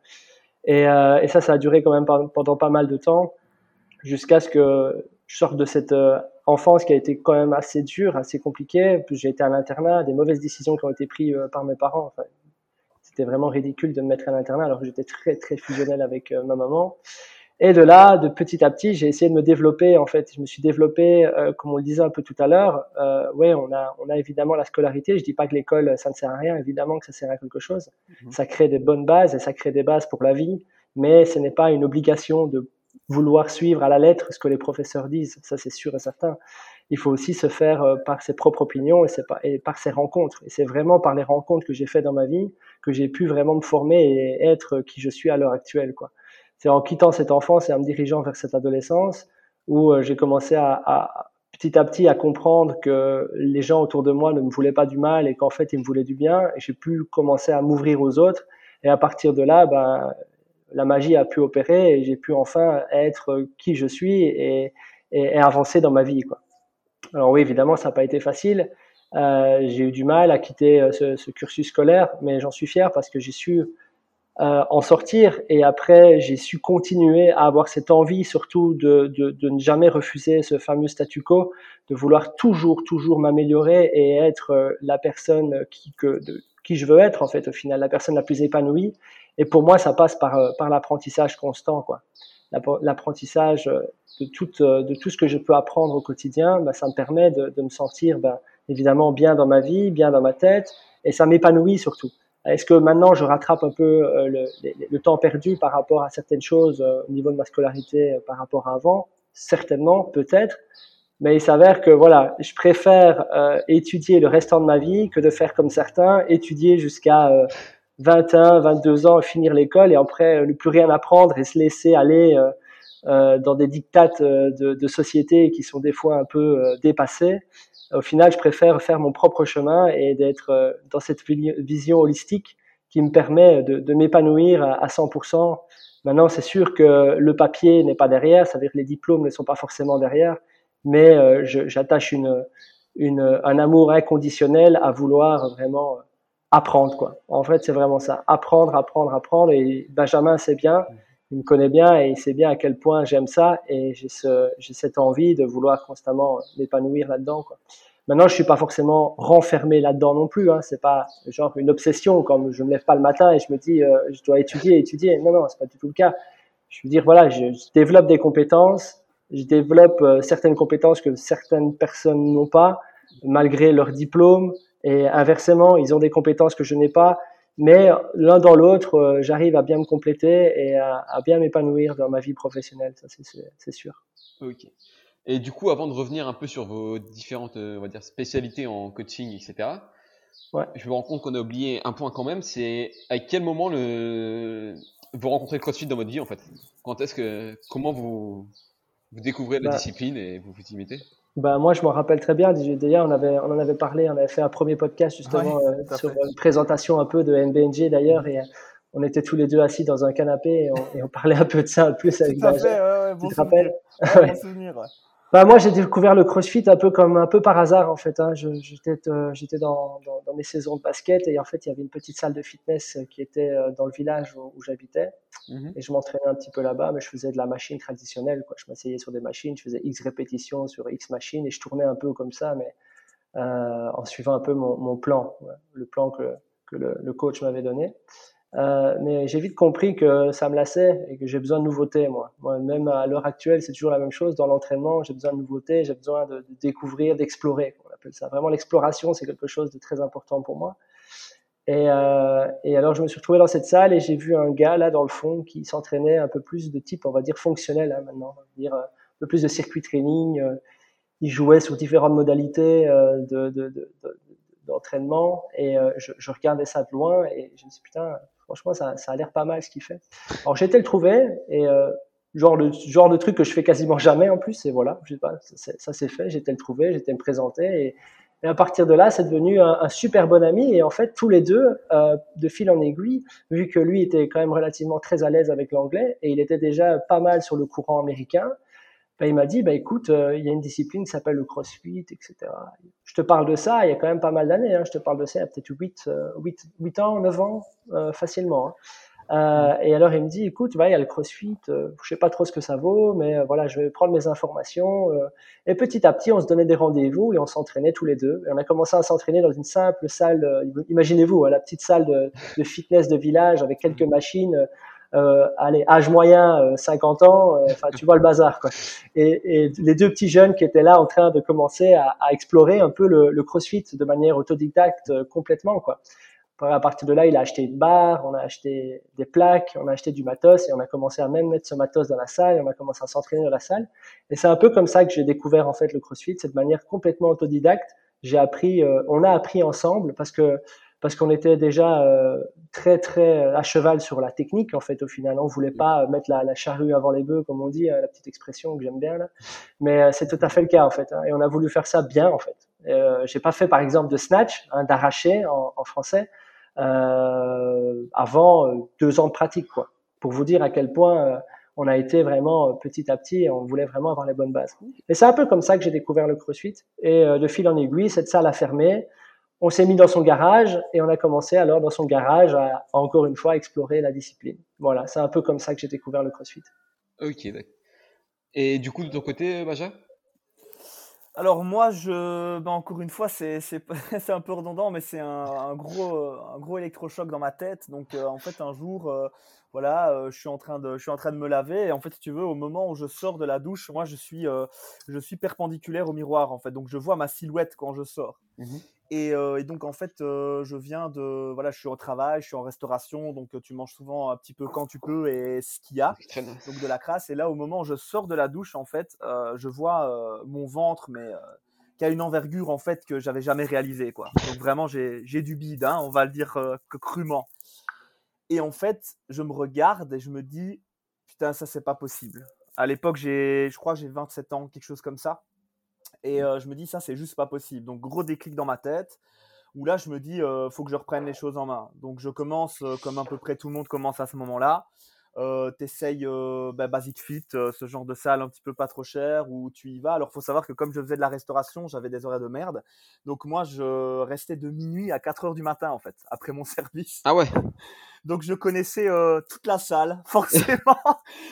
Et, euh, et, ça, ça a duré quand même pendant pas mal de temps jusqu'à ce que je sorte de cette euh, enfance qui a été quand même assez dure, assez compliquée. J'ai été à l'internat, des mauvaises décisions qui ont été prises euh, par mes parents. Enfin, c'était vraiment ridicule de me mettre à l'internat alors que j'étais très très fusionnel avec ma maman. Et de là, de petit à petit, j'ai essayé de me développer. En fait, je me suis développé, euh, comme on le disait un peu tout à l'heure. Euh, ouais, on a, on a évidemment la scolarité. Je dis pas que l'école, ça ne sert à rien. Évidemment que ça sert à quelque chose. Mhm. Ça crée des bonnes bases et ça crée des bases pour la vie. Mais ce n'est pas une obligation de vouloir suivre à la lettre ce que les professeurs disent. Ça, c'est sûr et certain. Il faut aussi se faire euh, par ses propres opinions et, pas, et par ses rencontres. Et c'est vraiment par les rencontres que j'ai fait dans ma vie que j'ai pu vraiment me former et être qui je suis à l'heure actuelle, quoi c'est en quittant cette enfance et en me dirigeant vers cette adolescence où euh, j'ai commencé à, petit à petit à comprendre que les gens autour de moi ne me voulaient pas du mal et qu'en fait ils me voulaient du bien. Et j'ai pu commencer à m'ouvrir aux autres. Et à partir de là ben la magie a pu opérer et j'ai pu enfin être qui je suis et, et, et avancer dans ma vie quoi. Alors oui évidemment ça n'a pas été facile. Euh, j'ai eu du mal à quitter euh, ce, ce cursus scolaire mais j'en suis fier parce que j'ai su euh, en sortir. Et après, j'ai su continuer à avoir cette envie, surtout de, de, de, ne jamais refuser ce fameux statu quo, de vouloir toujours, toujours m'améliorer et être euh, la personne qui, que, de, qui je veux être, en fait, au final, la personne la plus épanouie. Et pour moi, ça passe par, euh, par l'apprentissage constant, quoi. L'apprentissage de tout, de tout ce que je peux apprendre au quotidien, bah, ça me permet de, de me sentir, bah, évidemment, bien dans ma vie, bien dans ma tête, et ça m'épanouit surtout. Est-ce que maintenant je rattrape un peu euh, le, temps perdu par rapport à certaines choses euh, au niveau de ma scolarité euh, par rapport à avant? Certainement, peut-être. Mais il s'avère que voilà, je préfère étudier le restant de ma vie que de faire comme certains, étudier jusqu'à 21, 22 ans, finir l'école et après ne plus rien apprendre et se laisser aller dans des dictates de société qui sont des fois un peu dépassés au final, je préfère faire mon propre chemin et d'être euh, dans cette vision holistique qui me permet de, m'épanouir à 100%. Maintenant, c'est sûr que le papier n'est pas derrière, ça veut dire que les diplômes ne sont pas forcément derrière, mais euh, j'attache une, un amour inconditionnel à vouloir vraiment apprendre. Quoi. En fait, c'est vraiment ça. Apprendre, apprendre, apprendre. Et Benjamin sait bien il me connaît bien et il sait bien à quel point j'aime ça et j'ai ce, cette envie de vouloir constamment m'épanouir là-dedans. Maintenant, je suis pas forcément renfermé là-dedans non plus. Hein. C'est pas genre une obsession comme je me lève pas le matin et je me dis euh, je dois étudier, étudier. Non, non, c'est pas du tout le cas. Je veux dire voilà, je, développe des compétences, je développe euh, certaines compétences que certaines personnes n'ont pas malgré leur diplôme et inversement, ils ont des compétences que je n'ai pas. Mais l'un dans l'autre, euh, j'arrive à bien me compléter et à, à bien m'épanouir dans ma vie professionnelle, ça c'est sûr. Ok. Et du coup, avant de revenir un peu sur vos différentes euh, on va dire, spécialités en coaching, etc., ouais. je me rends compte qu'on a oublié un point quand même, c'est à quel moment le... vous rencontrez le CrossFit dans votre vie en fait? Quand est-ce que, comment vous, vous découvrez la bah discipline et vous vous y mettez? Bah, moi, je m'en rappelle très bien. D'ailleurs, on, avait, on en avait parlé, on avait fait un premier podcast justement euh, sur une présentation un peu de NBNG d'ailleurs. Et on était tous les deux assis dans un canapé et on, parlait un peu de ça en plus avec Tout à fait, ouais, bon tu te rappelles bon souvenir, bah, moi, j'ai découvert le CrossFit un peu comme un peu par hasard en fait. Hein. J'étais euh, j'étais dans, dans, dans, mes saisons de basket et en fait, il y avait une petite salle de fitness qui était euh, dans le village où, j'habitais mmh et je m'entraînais un petit peu là-bas, mais je faisais de la machine traditionnelle. Quoi. Je m'asseyais sur des machines, je faisais X répétitions sur X machines et je tournais un peu comme ça, mais euh, en suivant un peu mon, mon plan, le plan que, que le, le coach m'avait donné. Euh, mais j'ai vite compris que ça me lassait et que j'ai besoin de nouveautés, moi. moi même à l'heure actuelle, c'est toujours la même chose. Dans l'entraînement, j'ai besoin de nouveautés, j'ai besoin de, découvrir, d'explorer. On appelle ça. Vraiment, l'exploration, c'est quelque chose de très important pour moi. Et, euh, et, alors, je me suis retrouvé dans cette salle et j'ai vu un gars là dans le fond qui s'entraînait un peu plus de type, on va dire, fonctionnel hein, maintenant. On va dire euh, un peu plus de circuit training. Euh, il jouait sur différentes modalités euh, de, de, d'entraînement et je, je, regardais ça de loin et je me suis dit, putain, Franchement, ça, ça a l'air pas mal ce qu'il fait. Alors j'ai été le trouver et euh, genre le genre de truc que je fais quasiment jamais en plus et voilà, je sais pas, ça, ça s'est fait. J'étais le trouver, j'étais me présenter et, et, à partir de là, c'est devenu un, un, super bon ami et en fait tous les deux, euh, de fil en aiguille, vu que lui était quand même relativement très à l'aise avec l'anglais et il était déjà pas mal sur le courant américain. Ben, il m'a dit, bah, écoute, euh, il y a une discipline qui s'appelle le CrossFit, etc. Je te parle de ça il y a quand même pas mal d'années. Hein, je te parle de ça il y a peut-être 8, 8, 8 ans, 9 ans, euh, facilement. Hein. Euh, et alors il me dit, écoute, il y a le CrossFit, euh, je sais pas trop ce que ça vaut, mais voilà, je vais prendre mes informations. et petit à petit, on se donnait des rendez-vous et on s'entraînait tous les deux. Et on a commencé à s'entraîner dans une simple salle, imaginez-vous, hein, la petite salle de, fitness de village avec quelques machines euh, allez, âge moyen, 50 euh, ans, euh, enfin, tu vois le bazar, quoi. Et, et, les deux petits jeunes qui étaient là en train de commencer à, à explorer un peu le, le, crossfit de manière autodidacte euh, complètement, quoi. À partir de là, il a acheté une barre, on a acheté des plaques, on a acheté du matos et on a commencé à même mettre ce matos dans la salle et on a commencé à s'entraîner dans la salle. Et c'est un peu comme ça que j'ai découvert en fait le CrossFit, c'est de manière complètement autodidacte. J'ai appris, on a appris ensemble parce que parce qu'on était déjà euh, très très à cheval sur la technique en fait au final. On voulait pas mettre la, la charrue avant les bœufs comme on dit euh, la petite expression que j'aime bien là. Mais euh, c'est tout à fait le cas en fait hein, et on a voulu faire ça bien en fait. Euh, j'ai pas fait par exemple de snatch hein, d'arraché en, en, français euh, avant deux ans de pratique quoi. Pour vous dire à quel point on a été vraiment petit à petit, on voulait vraiment avoir les bonnes bases. Et c'est un peu comme ça que j'ai découvert le CrossFit. Et de fil en aiguille, cette salle a fermé on s'est mis dans son garage et on a commencé alors dans son garage à, encore une fois explorer la discipline. Voilà, c'est un peu comme ça que j'ai découvert le CrossFit. Ok, d'accord. Et du coup, de ton côté, Baja alors moi, je, ben encore une fois, c'est un peu redondant, mais c'est un, un, gros, un gros électrochoc dans ma tête. Donc euh, en fait, un jour, euh, voilà, euh, je suis en train de, je suis en train de me laver et en fait, si tu veux, au moment où je sors de la douche, moi, je suis, je suis perpendiculaire au miroir en fait, donc je vois ma silhouette quand je sors. Mmh et, euh, et, donc en fait, euh, je viens de, voilà, je suis au travail, je suis en restauration, donc tu manges souvent un petit peu quand tu peux et ce qu'il y a, donc de la crasse. Et là, au moment où je sors de la douche, en fait, euh, je vois mon ventre, mais qui a une envergure en fait que j'avais jamais réalisé, quoi. Donc vraiment, j'ai du bide, hein, on va le dire que crûment. Et en fait, je me regarde et je me dis, putain, ça c'est pas possible. À l'époque, j'ai, je crois, j'ai 27 ans, quelque chose comme ça. Et euh, je me dis, ça, c'est juste pas possible. Donc, gros déclic dans ma tête, où là, je me dis, euh, faut que je reprenne les choses en main. Donc, je commence, euh, comme à peu près tout le monde commence à ce moment-là. T'essayes bah, Basic Fit, ce genre de salle un petit peu pas trop cher, où tu y vas. Alors, faut savoir que comme je faisais de la restauration, j'avais des horaires de merde. Donc, moi, je restais de minuit à 4 heures du matin, en fait, après mon service. Ah ouais Donc je connaissais euh, toute la salle, forcément.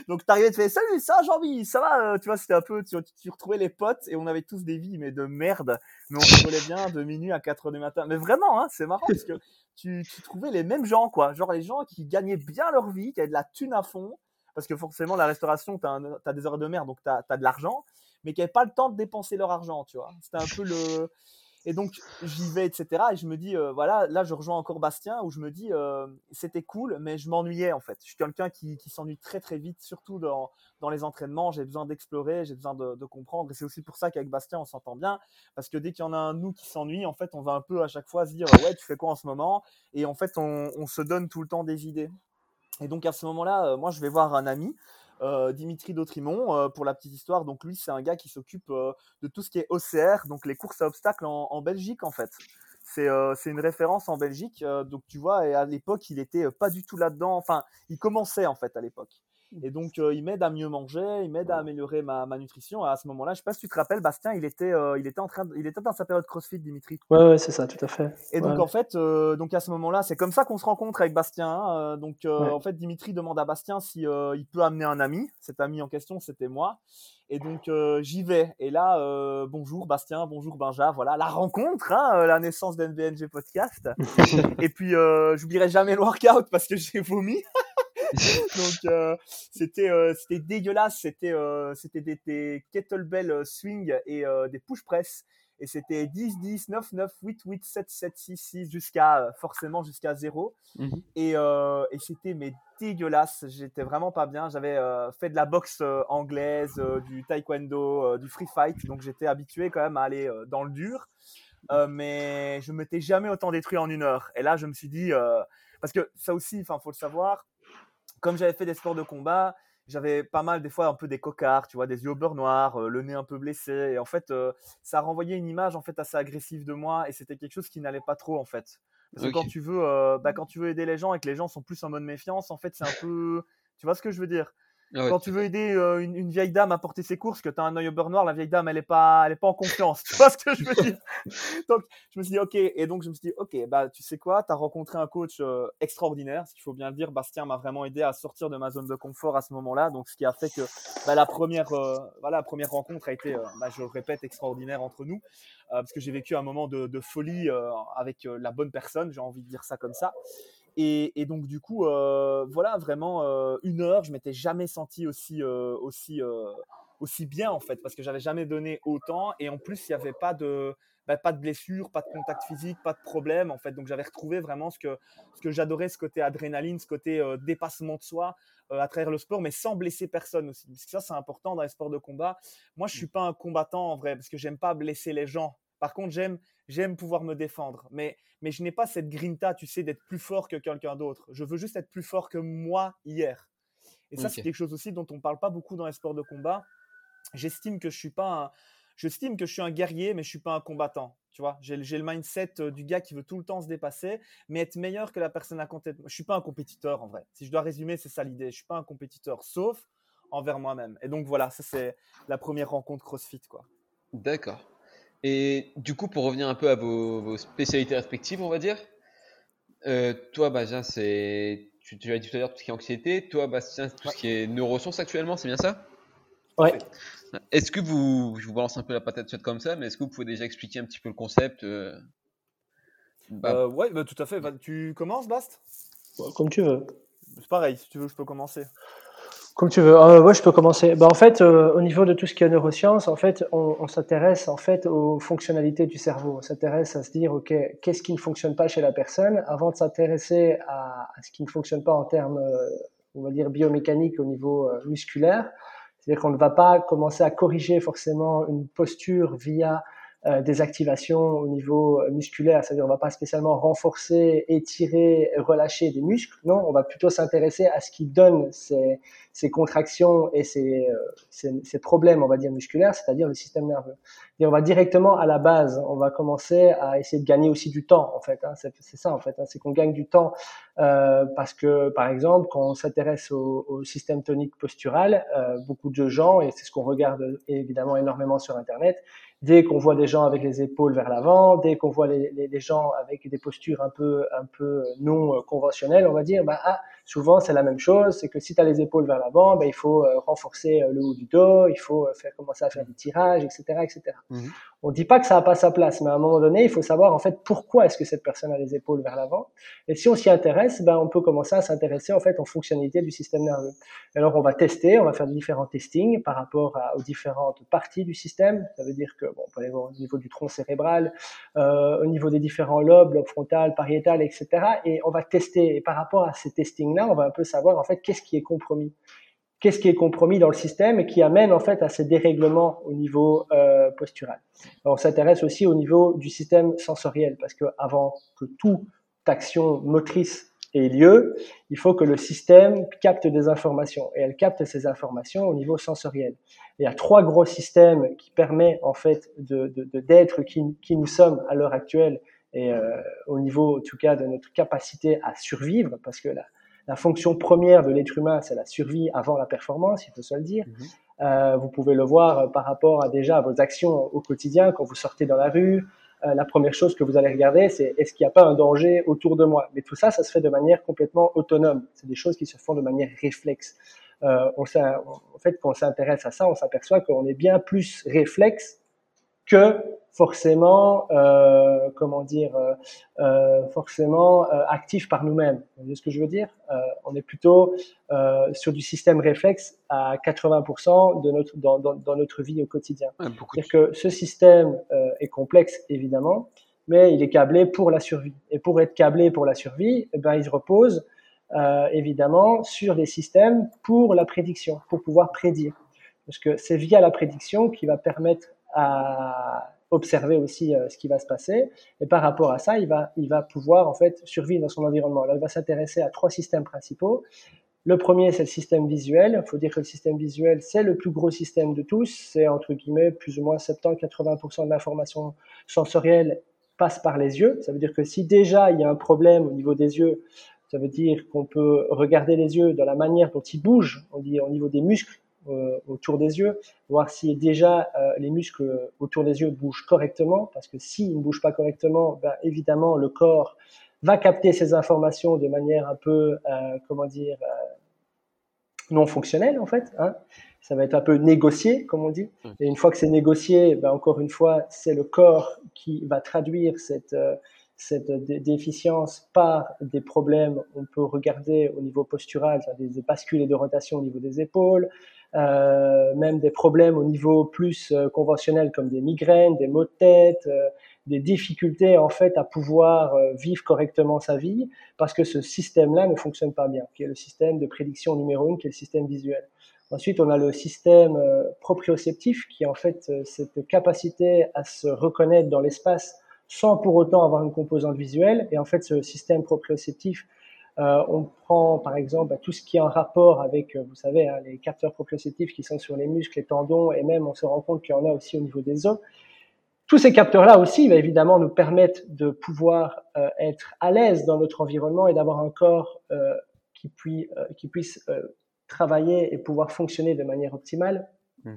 Donc t'arrivais, tu fais salut, ça Jean-Mi, ça va Tu vois, c'était un peu, tu, retrouvais les potes et on avait tous des vies mais de merde, mais on rigolait bien de minuit à 4 heures du matin. Mais vraiment, hein, c'est marrant parce que tu, trouvais les mêmes gens, quoi. Genre les gens qui gagnaient bien leur vie, qui avaient de la thune à fond, parce que forcément la restauration, t'as as des heures de merde, donc t'as as de l'argent, mais qui n'avaient pas le temps de dépenser leur argent, tu vois. C'était un peu le et donc, j'y vais, etc. Et je me dis, euh, voilà, là, je rejoins encore Bastien, où je me dis, euh, c'était cool, mais je m'ennuyais, en fait. Je suis quelqu'un qui, qui s'ennuie très, très vite, surtout dans, dans les entraînements. J'ai besoin d'explorer, j'ai besoin de, de, comprendre. Et c'est aussi pour ça qu'avec Bastien, on s'entend bien. Parce que dès qu'il y en a un, nous, qui s'ennuie, en fait, on va un peu à chaque fois se dire, ouais, tu fais quoi en ce moment? Et en fait, on, on se donne tout le temps des idées. Et donc, à ce moment-là, euh, moi, je vais voir un ami euh, Dimitri Dautrimont, euh, pour la petite histoire. Donc lui, c'est un gars qui s'occupe euh, de tout ce qui est OCR, donc les courses à obstacles en, Belgique en fait. C'est une référence en Belgique. donc tu vois, et à l'époque, il était pas du tout là-dedans. Enfin, il commençait en fait à l'époque. Et donc, euh, il m'aide à mieux manger, il m'aide à améliorer ma, ma nutrition. À ce moment-là, je sais pas si tu te rappelles, Bastien, il était, euh, il était en train, il était dans sa période CrossFit, Dimitri. Ouais, ouais, c'est ça, tout à fait. Et donc, en fait, euh, donc à ce moment-là, c'est comme ça qu'on se rencontre avec Bastien. Hein. donc, en fait, Dimitri demande à Bastien si il peut amener un ami. Cet ami en question, c'était moi. Et donc j'y vais. Et là, bonjour Bastien, bonjour Benja. Voilà la rencontre, hein, la naissance d'NBNG podcast. et puis j'oublierai jamais le workout parce que j'ai vomi. Donc euh, c'était euh, c'était dégueulasse, c'était euh, c'était des, des, kettlebell swing et des push press et c'était 10 10 9 9 8 8 7 7 6 6 jusqu'à forcément jusqu'à 0 mhm. et, et c'était mais dégueulasse, j'étais vraiment pas bien, j'avais fait de la boxe anglaise, du taekwondo, du free fight donc j'étais habitué quand même à aller dans le dur. mais je m'étais jamais autant détruit en une heure. Et là, je me suis dit, parce que ça aussi, enfin, faut le savoir, comme j'avais fait des sports de combat, j'avais pas mal des fois un peu des cocards, tu vois, des yeux au beurre noir, euh, le nez un peu blessé. Et en fait, euh, ça renvoyait une image en fait assez agressive de moi et c'était quelque chose qui n'allait pas trop en fait. Parce que quand tu veux, euh, bah, quand tu veux aider les gens et que les gens sont plus en mode méfiance, en fait, c'est un peu, tu vois ce que je veux dire? Ah Quand tu veux aider euh, une, vieille dame à porter ses courses, que tu as un œil au beurre noir, la vieille dame, elle est pas, elle est pas en confiance. Tu vois ce que je veux dire? Donc, je me suis dit, ok. Et donc, je me suis dit, ok, bah, tu sais quoi? Tu as rencontré un coach euh, extraordinaire. Ce qu'il faut bien le dire, Bastien m'a vraiment aidé à sortir de ma zone de confort à ce moment-là. Donc, ce qui a fait que bah, la, première, euh, voilà, la première rencontre a été, bah, je le répète, extraordinaire entre nous. parce que j'ai vécu un moment de, de folie avec la bonne personne, j'ai envie de dire ça comme ça. Et, donc du coup, euh, voilà, vraiment euh, une heure, je m'étais jamais senti aussi euh, aussi aussi bien en fait, parce que j'avais jamais donné autant. Et en plus, il n'y avait pas de bah, pas de blessure, pas de contact physique, pas de problème en fait. Donc j'avais retrouvé vraiment ce que ce que j'adorais, ce côté adrénaline, ce côté dépassement de soi à travers le sport, mais sans blesser personne aussi. Parce que ça, c'est important dans les sports de combat. Moi, je suis pas un combattant en vrai, parce que j'aime pas blesser les gens. Par contre, j'aime j'aime pouvoir me défendre, mais mais je n'ai pas cette grinta, tu sais, d'être plus fort que quelqu'un d'autre. Je veux juste être plus fort que moi hier. Et ça, c'est quelque chose aussi dont on ne parle pas beaucoup dans les sports de combat. J'estime que je suis pas un, j'estime que je suis un guerrier, mais je suis pas un combattant. Tu vois, j'ai, le mindset euh, du gars qui veut tout le temps se dépasser, mais être meilleur que la personne à côté. Je suis pas un compétiteur en vrai. Si je dois résumer, c'est ça l'idée. Je suis pas un compétiteur, sauf envers moi-même. Et donc voilà, ça c'est la première rencontre CrossFit, quoi. D'accord. Et du coup, pour revenir un peu à vos, spécialités respectives, on va dire, euh, toi, Bastien, c'est, tu, tu as dit tout à l'heure tout ce qui est anxiété. Toi, Bastien, tout ce qui est neurosciences actuellement, c'est bien ça? Ouais. Est-ce que vous, je vous balance un peu la patate chaude comme ça, mais est-ce que vous pouvez déjà expliquer un petit peu le concept euh... Bah... euh ouais, bah, tout à fait. tu commences, Bast? Comme tu veux. C'est pareil, si tu veux, je peux commencer. Comme tu veux. Euh, ouais, je peux commencer. Bah, en fait, euh, au niveau de tout ce qui est neurosciences, en fait, on, on s'intéresse en fait aux fonctionnalités du cerveau. On s'intéresse à se dire, ok, qu'est-ce qui ne fonctionne pas chez la personne, avant de s'intéresser à, ce qui ne fonctionne pas en termes, euh, on va dire biomécaniques au niveau euh, musculaire. C'est-à-dire qu'on ne va pas commencer à corriger forcément une posture via des activations au niveau euh, musculaire, c'est-à-dire on va pas spécialement renforcer, étirer, relâcher des muscles, non, on va plutôt s'intéresser à ce qui donne ces, ces contractions et ces, euh, ces, ces, problèmes, on va dire, musculaires, c'est-à-dire le système nerveux. Et on va directement à la base, on va commencer à essayer de gagner aussi du temps, en fait. Hein, c'est ça, en fait, hein, c'est qu'on gagne du temps euh, parce que, par exemple, quand on s'intéresse au, au, système tonique postural, euh, beaucoup de gens, et c'est ce qu'on regarde évidemment énormément sur Internet, Dès qu'on voit des gens avec les épaules vers l'avant, dès qu'on voit les, gens avec des postures un peu, un peu non conventionnelles, on va dire, bah, ah, souvent c'est la même chose, c'est que si tu as les épaules vers l'avant, bah, il faut euh, renforcer euh, le haut du dos, il faut euh, faire, commencer à faire des tirages, etc. etc. Mmh. On ne dit pas que ça n'a pas sa place, mais à un moment donné, il faut savoir en fait pourquoi est-ce que cette personne a les épaules vers l'avant. Et si on s'y intéresse, ben, on peut commencer à s'intéresser en fait aux fonctionnalités du système nerveux. Alors on va tester, on va faire différents testings par rapport aux différentes parties du système. Ça veut dire que bon, on peut aller voir au niveau du tronc cérébral, euh, au niveau des différents lobes, lobe frontal, pariétal, etc. Et on va tester. Et par rapport à ces on va un peu savoir en fait qu'est-ce qui est compromis qu'est-ce qui est compromis dans le système et qui amène en fait à ces dérèglements au niveau euh, postural. on s'intéresse aussi au niveau du système sensoriel parce que avant que toute action motrice ait lieu, il faut que le système capte des informations et elle capte ces informations au niveau sensoriel. il y a trois gros systèmes qui permettent en fait de d'être qui, nous sommes à l'heure actuelle et euh, au niveau en tout cas de notre capacité à survivre parce que là la fonction première de l'être humain, c'est la survie avant la performance, il faut se le dire. Mhm. Euh, vous pouvez le voir euh, par rapport à déjà à vos actions au quotidien, quand vous sortez dans la rue. Euh, la première chose que vous allez regarder, c'est est-ce qu'il n'y a pas un danger autour de moi? Mais tout ça, ça se fait de manière complètement autonome. C'est des choses qui se font de manière réflexe. Euh, on en fait, quand on s'intéresse à ça, on s'aperçoit qu'on est bien plus réflexe que forcément, euh, comment dire, euh, euh forcément euh, actif par nous-mêmes. Vous voyez ce que je veux dire? Euh, On est plutôt euh, sur du système réflexe à 80% de notre dans, dans, dans, notre vie au quotidien. C'est-à-dire que ce système est complexe évidemment, mais il est câblé pour la survie. Et pour être câblé pour la survie, eh ben il repose évidemment sur des systèmes pour la prédiction, pour pouvoir prédire. Parce que c'est via la prédiction qui va permettre à observer aussi euh, ce qui va se passer. Et par rapport à ça, il va, il va pouvoir en fait survivre dans son environnement. Là, il va s'intéresser à trois systèmes principaux. Le premier, c'est le système visuel. Il faut dire que le système visuel, c'est le plus gros système de tous. C'est entre guillemets plus ou moins 70-80% de l'information sensorielle passe par les yeux. Ça veut dire que si déjà il y a un problème au niveau des yeux, ça veut dire qu'on peut regarder les yeux dans la manière dont ils bougent, on dit au niveau des muscles, autour des yeux, voir si déjà euh, les muscles autour des yeux bougent correctement, parce que s'ils ne bougent pas correctement, ben, évidemment le corps va capter ces informations de manière un peu, euh, comment dire, non fonctionnelle en fait. Hein. Ça va être un peu négocié, comme on dit. Et une fois que c'est négocié, ben, encore une fois, c'est le corps qui va traduire cette cette déficience par des problèmes, on peut regarder au niveau postural, des bascules et de rotation au niveau des épaules, euh, même des problèmes au niveau plus euh, conventionnel comme des migraines, des maux de tête, euh, des difficultés en fait à pouvoir vivre correctement sa vie parce que ce système-là ne fonctionne pas bien, qui est le système de prédiction numéro un, qui est le système visuel. Ensuite, on a le système proprioceptif qui est en fait cette capacité à se reconnaître dans l'espace sans pour autant avoir une composante visuelle. Et en fait, ce système proprioceptif euh, on prend par exemple bah, tout ce qui est en rapport avec, euh, vous savez, hein, les capteurs proprioceptifs qui sont sur les muscles, les tendons, et même on se rend compte qu'il y en a aussi au niveau des os. Tous ces capteurs-là aussi, va évidemment, nous permettent de pouvoir euh, être à l'aise dans notre environnement et d'avoir un corps qui, qui, puisse travailler et pouvoir fonctionner de manière optimale. Mmh.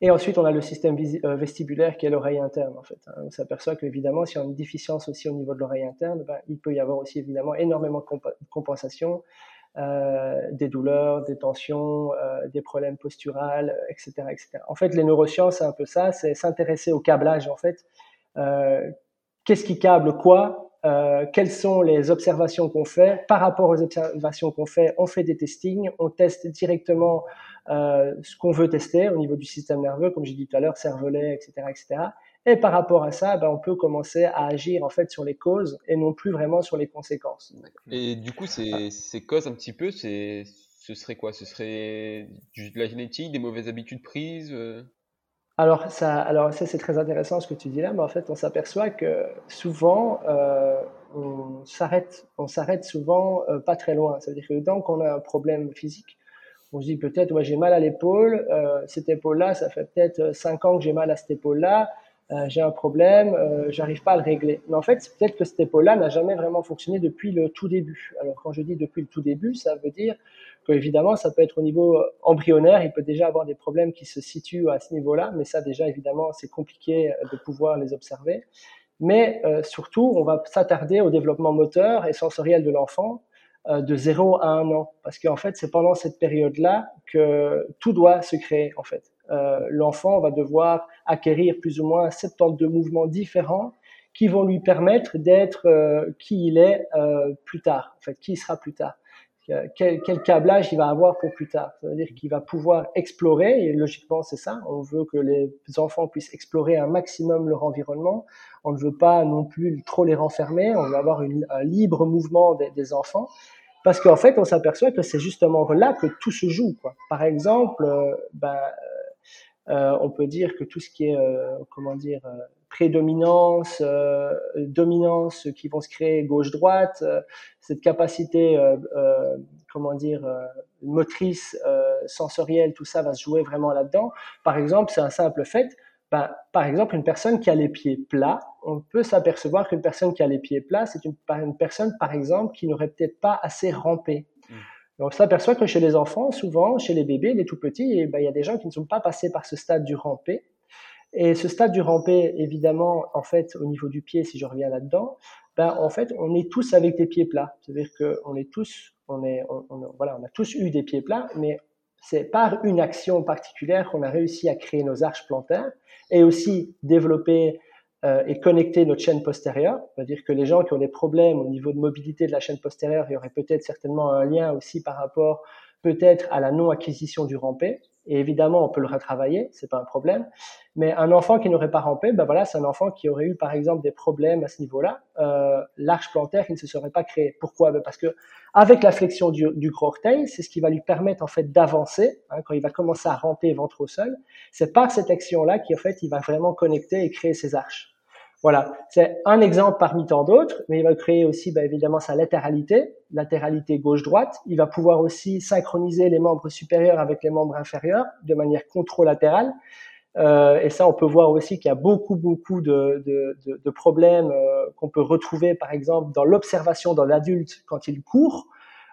Et ensuite, on a le système euh, vestibulaire qui est l'oreille interne, en fait. Hein. On s'aperçoit qu'évidemment, s'il y a une déficience aussi au niveau de l'oreille interne, ben, il peut y avoir aussi évidemment énormément de compensation, euh, des douleurs, des tensions, euh, des problèmes posturales, etc., etc. En fait, les neurosciences, c'est un peu ça, c'est s'intéresser au câblage, en fait. Qu'est-ce qui câble quoi? Euh, quelles sont les observations qu'on fait. Par rapport aux observations qu'on fait, on fait des testings, on teste directement euh, ce qu'on veut tester au niveau du système nerveux, comme j'ai dit tout à l'heure, cervelet, etc., etc. Et par rapport à ça, ben, on peut commencer à agir en fait sur les causes et non plus vraiment sur les conséquences. Et du coup, ces, ces causes un petit peu, c'est, ce serait quoi? Ce serait de la génétique, des mauvaises habitudes prises euh? Alors ça, alors ça c'est très intéressant ce que tu dis là, mais en fait on s'aperçoit que souvent euh, on s'arrête, on s'arrête souvent euh, pas très loin. Ça veut dire que tant qu'on a un problème physique, on se dit peut-être, ouais, j'ai mal à l'épaule, euh, cette épaule-là, ça fait peut-être 5 ans que j'ai mal à cette épaule-là, j'ai un problème, j'arrive pas à le régler. Mais en fait, peut-être que cette épaule-là n'a jamais vraiment fonctionné depuis le tout début. Alors quand je dis depuis le tout début, ça veut dire que évidemment, ça peut être au niveau embryonnaire, il peut déjà avoir des problèmes qui se situent à ce niveau-là, mais ça déjà évidemment, c'est compliqué de pouvoir les observer. Mais surtout, on va s'attarder au développement moteur et sensoriel de l'enfant euh, de 0 à 1 an. Parce qu'en fait, c'est pendant cette période-là que tout doit se créer, en fait. Euh, l'enfant va devoir acquérir plus ou moins 72 mouvements différents qui vont lui permettre d'être euh, qui il est plus tard, en fait, qui il sera plus tard. Quel, quel, câblage il va avoir pour plus tard. Ça veut dire qu'il va pouvoir explorer, et logiquement c'est ça, on veut que les enfants puissent explorer un maximum leur environnement, on ne veut pas non plus trop les renfermer, on veut avoir une, un libre mouvement des, des enfants, parce qu'en fait, on s'aperçoit que c'est justement là que tout se joue. Quoi. Par exemple, euh, ben, euh, euh, on peut dire que tout ce qui est, comment dire, prédominance, dominance qui vont se créer gauche-droite, cette capacité, comment dire, motrice, sensorielle, tout ça va se jouer vraiment là-dedans. Par exemple, c'est un simple fait ben, par exemple, une personne qui a les pieds plats, on peut s'apercevoir qu'une personne qui a les pieds plats, c'est une, une, personne, par exemple, qui n'aurait peut-être pas assez rampé. Mm. On s'aperçoit que chez les enfants, souvent, chez les bébés, les tout petits, eh ben, il y a des gens qui ne sont pas passés par ce stade du rampé. Et ce stade du rampé, évidemment, en fait, au niveau du pied, si je reviens là-dedans, ben, en fait, on est tous avec des pieds plats. C'est-à-dire qu'on est tous, on est, voilà, on a tous eu des pieds plats, mais c'est par une action particulière qu'on a réussi à créer nos arches plantaires et aussi développer euh, et connecter notre chaîne postérieure. C'est-à-dire que les gens qui ont des problèmes au niveau de mobilité de la chaîne postérieure, il y aurait peut-être certainement un lien aussi par rapport peut-être à la non-acquisition du rampé. Et évidemment, on peut le retravailler, c'est pas un problème. Mais un enfant qui n'aurait pas rampé, ben voilà, c'est un enfant qui aurait eu par exemple des problèmes à ce niveau-là. Euh, L'arche plantaire, il ne se serait pas créé. Pourquoi? Ben Parce que avec la flexion du, du gros orteil, c'est ce qui va lui permettre en fait d'avancer hein, quand il va commencer à ramper ventre au sol. C'est par cette action-là qu'en fait il va vraiment connecter et créer ses arches. Voilà, c'est un exemple parmi tant d'autres, mais il va créer aussi bah, évidemment sa latéralité, latéralité gauche-droite. Il va pouvoir aussi synchroniser les membres supérieurs avec les membres inférieurs de manière contralatérale. Euh, et ça, on peut voir aussi qu'il y a beaucoup, beaucoup de, de, de, de problèmes euh, qu'on peut retrouver, par exemple, dans l'observation dans l'adulte quand il court.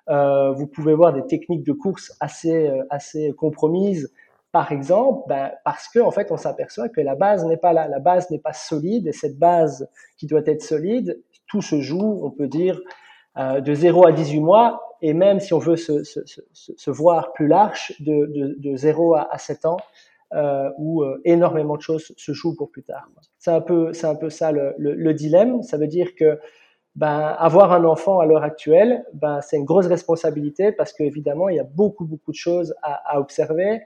Euh, vous pouvez voir des techniques de course assez, euh, assez compromises par exemple, ben, parce qu'en en fait, on s'aperçoit que la base n'est pas là, la base n'est pas solide, et cette base qui doit être solide, tout se joue, on peut dire, euh, de 0 à 18 mois, et même si on veut se, voir plus large, de, de, de 0 à, à 7 ans, euh, où euh, énormément de choses se jouent pour plus tard. C'est un peu, c'est un peu ça le, le, le, dilemme. Ça veut dire que ben, avoir un enfant à l'heure actuelle, ben, c'est une grosse responsabilité parce qu'évidemment, il y a beaucoup, beaucoup de choses à observer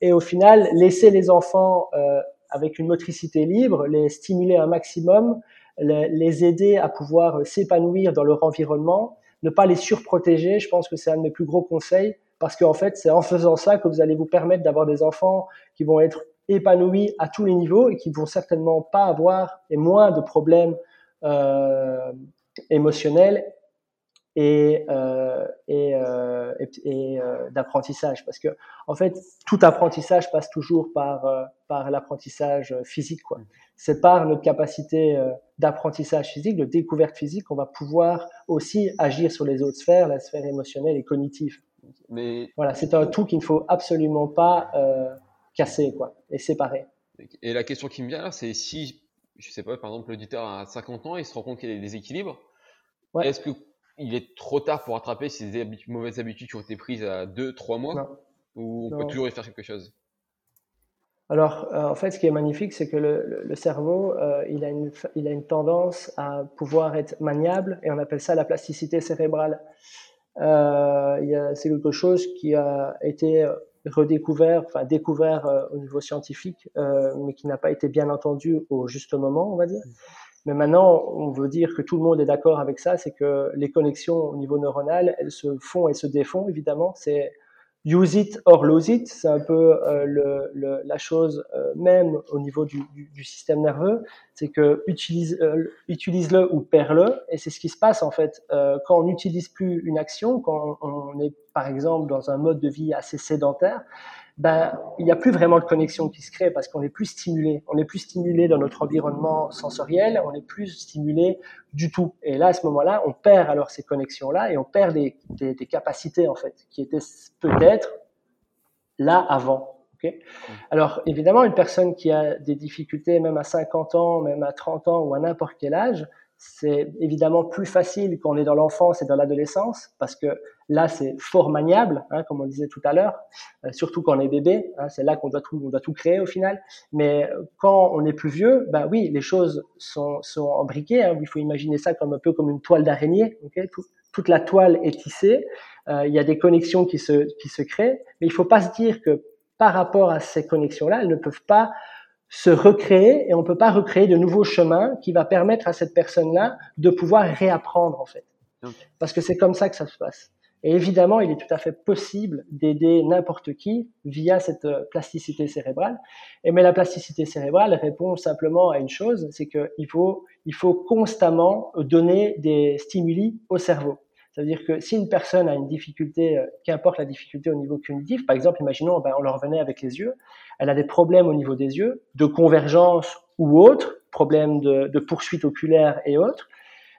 et au final laisser les enfants euh, avec une motricité libre, les stimuler un maximum, les, aider à pouvoir s'épanouir dans leur environnement, ne pas les surprotéger, je pense que c'est un de mes plus gros conseils, parce qu'en fait c'est en faisant ça que vous allez vous permettre d'avoir des enfants qui vont être épanouis à tous les niveaux et qui vont certainement pas avoir et moins de problèmes euh, émotionnels et, euh, et, euh, et, euh, d'apprentissage. Parce que en fait tout apprentissage passe toujours par euh, par l'apprentissage physique quoi. C'est par notre capacité euh, d'apprentissage physique de découverte physique qu'on va pouvoir aussi agir sur les autres sphères la sphère émotionnelle et cognitive. Mais voilà c'est un tout qu'il ne faut absolument pas casser quoi et séparer. Et la question qui me vient là c'est si je sais pas par exemple l'auditeur a 50 ans il se rend compte qu'il y a des déséquilibres ouais. est-ce que il est trop tard pour rattraper ces mauvaises habitudes qui ont été prises à 2-3 mois. Ou on non. peut toujours y faire quelque chose? Alors, euh, en fait, ce qui est magnifique, c'est que le, le, le cerveau, euh, il, a une, il a une tendance à pouvoir être maniable et on appelle ça la plasticité cérébrale. Euh, c'est quelque chose qui a été redécouvert, enfin découvert au niveau scientifique, mais qui n'a pas été bien entendu au juste moment, on va dire. Mais maintenant, on veut dire que tout le monde est d'accord avec ça, c'est que les connexions au niveau neuronal, elles se font et se défont, évidemment. C'est use it or lose it, c'est un peu euh, le, le, la chose euh, même au niveau du, du, du, système nerveux. c'est que utilise, euh, utilise-le ou perds-le. Et c'est ce qui se passe en fait euh, quand on n'utilise plus une action, quand on est par exemple dans un mode de vie assez sédentaire. Ben, il n'y a plus vraiment de connexion qui se crée parce qu'on est plus stimulé. On est plus stimulé dans notre environnement sensoriel, on est plus stimulé du tout. Et là, à ce moment-là, on perd alors ces connexions-là et on perd des, des, des capacités en fait qui étaient peut-être là avant. Okay. Alors évidemment, une personne qui a des difficultés même à 50 ans, même à 30 ans ou à n'importe quel âge, c'est évidemment plus facile quand on est dans l'enfance et dans l'adolescence, parce que là, c'est fort maniable, hein, comme on disait tout à l'heure, euh, surtout quand on est bébé, hein, c'est là qu'on doit, tout, on doit tout créer au final. Mais quand on est plus vieux, ben oui, les choses sont, sont embriquées, hein, il faut imaginer ça comme un peu comme une toile d'araignée, toute la toile est tissée, euh, il y a des connexions qui se, qui se créent, mais il faut pas se dire que par rapport à ces connexions-là, elles ne peuvent pas se recréer et on ne peut pas recréer de nouveaux chemins qui va permettre à cette personne-là de pouvoir réapprendre en fait. Parce que c'est comme ça que ça se passe. Et évidemment, il est tout à fait possible d'aider n'importe qui via cette euh, plasticité cérébrale. Et mais la plasticité cérébrale répond simplement à une chose, c'est qu'il faut, il faut constamment donner des stimuli au cerveau. C'est-à-dire que si une personne a une difficulté, euh, qu'importe la difficulté au niveau cognitif, par exemple, imaginons, ben, on le revenait avec les yeux, elle a des problèmes au niveau des yeux, de convergence ou autres, problèmes de, poursuite oculaire et autres.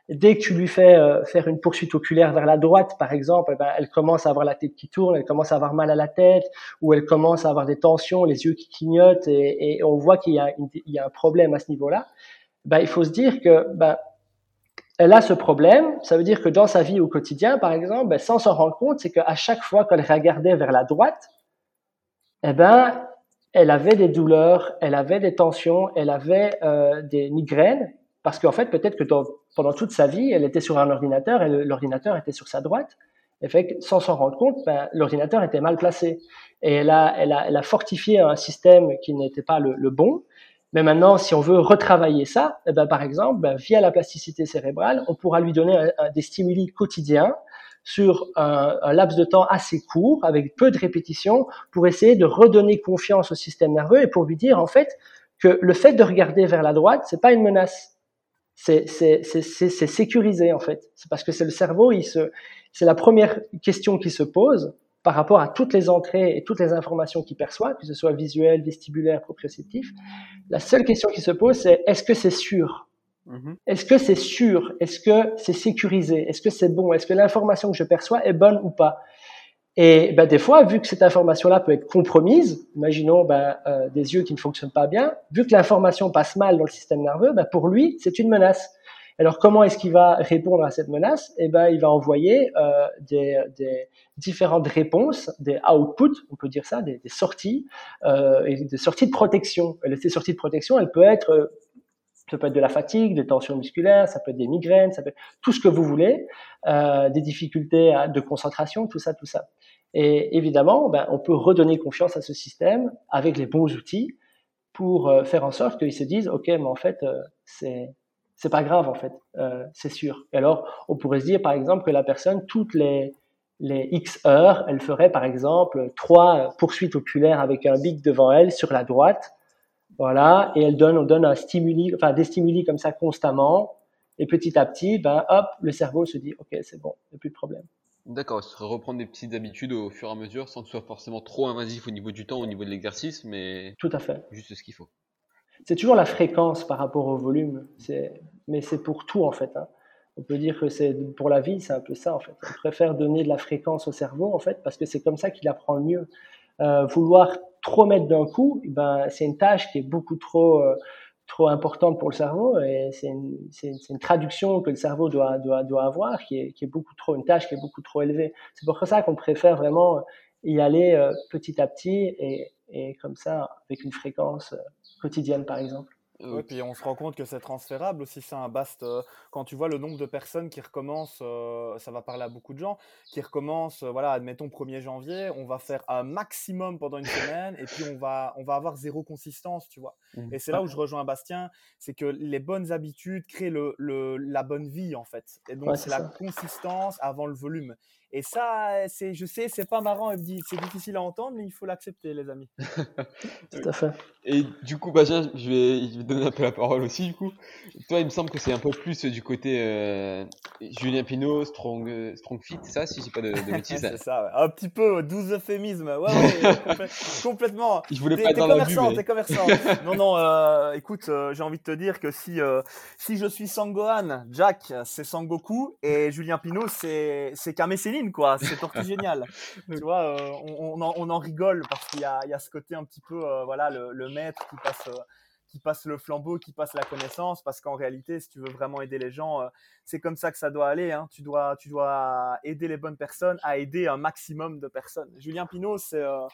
Dès que tu lui fais euh, faire une poursuite oculaire vers la droite, par exemple, ben, elle commence à avoir la tête qui tourne, elle commence à avoir mal à la tête, ou elle commence à avoir des tensions, les yeux qui clignotent, et, et on voit qu'il y, y, a un problème à ce niveau-là. Ben, il faut se dire que ben, elle a ce problème, ça veut dire que dans sa vie au quotidien, par exemple, ben, sans s'en rendre compte, c'est qu'à chaque fois qu'elle regardait vers la droite, eh ben, elle avait des douleurs, elle avait des tensions, elle avait euh, des migraines, parce qu'en fait, peut-être que pendant toute sa vie, elle était sur un ordinateur et l'ordinateur était sur sa droite. Et fait sans s'en rendre compte, ben, l'ordinateur était mal placé. Et elle a, elle, a, elle a fortifié un système qui n'était pas le, le bon. Mais maintenant, si on veut retravailler ça, eh ben, par exemple, ben, via la plasticité cérébrale, on pourra lui donner des stimuli quotidiens sur un, laps de temps assez court, avec peu de répétitions, pour essayer de redonner confiance au système nerveux et pour lui dire en fait que le fait de regarder vers la droite, c'est pas une menace. C'est sécurisé en fait. C'est parce que c'est le cerveau, c'est la première question qui se pose par rapport à toutes les entrées et toutes les informations qu'il perçoit, que ce soit visuel, vestibulaire, proprioceptif. La seule question qui se pose, c'est est-ce que c'est sûr? Mm-hmm. Est-ce que c'est sûr? Est-ce que c'est sécurisé? Est-ce que c'est bon? Est-ce que l'information que je perçois est bonne ou pas? Et ben, des fois, vu que cette information-là peut être compromise, imaginons ben, euh, des yeux qui ne fonctionnent pas bien, vu que l'information passe mal dans le système nerveux, ben, pour lui, c'est une menace. Alors comment est-ce qu'il va répondre à cette menace? Eh ben, il va envoyer euh, des, des, différentes réponses, des outputs, on peut dire ça, des, des sorties, euh, et des sorties de protection. Et ces sorties de protection, elles peuvent être, euh, ça peut être de la fatigue, des tensions musculaires, ça peut être des migraines, ça peut être tout ce que vous voulez, euh, des difficultés de concentration, tout ça, tout ça. Et évidemment, ben, on peut redonner confiance à ce système avec les bons outils pour euh, faire en sorte qu'ils se disent, ok, mais en fait, euh, c'est c'est pas grave en fait, euh, c'est sûr. Et alors, on pourrait se dire par exemple que la personne, toutes les, les X heures, elle ferait par exemple trois poursuites oculaires avec un bic devant elle sur la droite, voilà, et elle donne, on donne un stimuli, enfin des stimuli comme ça constamment, et petit à petit, ben hop, le cerveau se dit, ok, c'est bon, il n'y a plus de problème. D'accord, ce serait reprendre des petites habitudes au fur et à mesure, sans que ce soit forcément trop invasif au niveau du temps, au niveau de l'exercice, mais tout à fait, juste ce qu'il faut c'est toujours la fréquence par rapport au volume. Mais c'est pour tout en fait. Hein. On peut dire que c'est pour la vie, c'est un peu ça en fait. On préfère donner de la fréquence au cerveau en fait parce que c'est comme ça qu'il apprend le mieux. Euh, vouloir trop mettre d'un coup, eh ben c'est une tâche qui est beaucoup trop euh, trop importante pour le cerveau et c'est une, une, traduction que le cerveau doit, doit, doit avoir qui est, qui est, beaucoup trop une tâche qui est beaucoup trop élevée. C'est pour ça qu'on préfère vraiment y aller euh, petit à petit et, et, comme ça avec une fréquence quotidienne par exemple. Oui, puis on se rend compte que c'est transférable aussi, c'est un Bast. Euh, quand tu vois le nombre de personnes qui recommencent, euh, ça va parler à beaucoup de gens, qui recommencent, euh, voilà, admettons 1er janvier, on va faire un maximum pendant une semaine et puis on va, on va avoir zéro consistance, tu vois. Mmh. Et c'est là où je rejoins Bastien, c'est que les bonnes habitudes créent le, le, la bonne vie en fait. Et donc c'est la consistance avant le volume. Et ça, c'est, je sais, c'est pas marrant, c'est difficile à entendre, mais il faut l'accepter, les amis. Tout à fait. Et du coup, Bastien, je vais, je vais donner un peu la parole aussi, du coup. Toi, il me semble que c'est un peu plus du côté euh, Julien Pinot, Strong, euh, Strong Fit, ça, si j'ai pas de, de bêtises? c'est ça, ouais. un petit peu, 12 euphémismes. Ouais, ouais, complètement. Je voulais pas être dans commerçant, T'es commerçant, non, non, euh, écoute, euh, j'ai envie de te dire que si, euh, si je suis Sangohan, Jack, c'est Sangoku, et Julien Pinot, c'est, c'est Kame Quoi. C'est tortue génial. tu vois, on, on, en, on, en, rigole parce qu'il y a, il y a ce côté un petit peu, voilà, le, le maître qui passe, euh, qui passe le flambeau, qui passe la connaissance, parce qu'en réalité, si tu veux vraiment aider les gens, euh, c'est comme ça que ça doit aller. Hein. Tu, dois, tu dois aider les bonnes personnes à aider un maximum de personnes. Julien Pinault, c'est euh,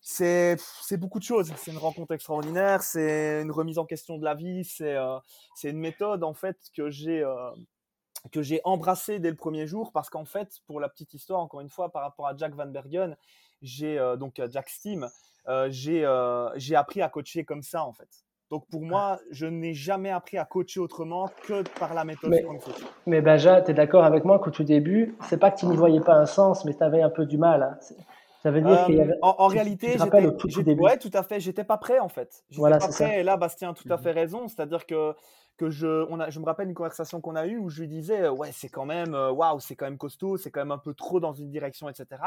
c'est beaucoup de choses. C'est une rencontre extraordinaire, c'est une remise en question de la vie, c'est c'est une méthode en fait que j'ai que j'ai embrassée dès le premier jour parce qu'en fait, pour la petite histoire, encore une fois, par rapport à Jack Van Bergen, j'ai donc Jack Steam, euh, euh, j'ai appris à coacher comme ça en fait. Donc pour moi, je n'ai jamais appris à coacher autrement que par la méthode mais, Mais Benja, tu es d'accord avec moi qu'au tout début, c'est pas que tu n'y voyais pas un sens, mais tu avais un peu du mal. Hein. Ça veut dire qu'il y euh, avait... En, en réalité, j'étais, tout, tout ouais, tout à fait. J'étais pas prêt en fait. J'étais voilà, pas prêt. Et là, Bastien a tout à mmh fait raison. C'est-à-dire que que je, on a, je me rappelle une conversation qu'on a eue où je lui disais, euh, ouais, c'est quand même, euh, waouh, c'est quand même costaud, c'est quand même un peu trop dans une direction, etc.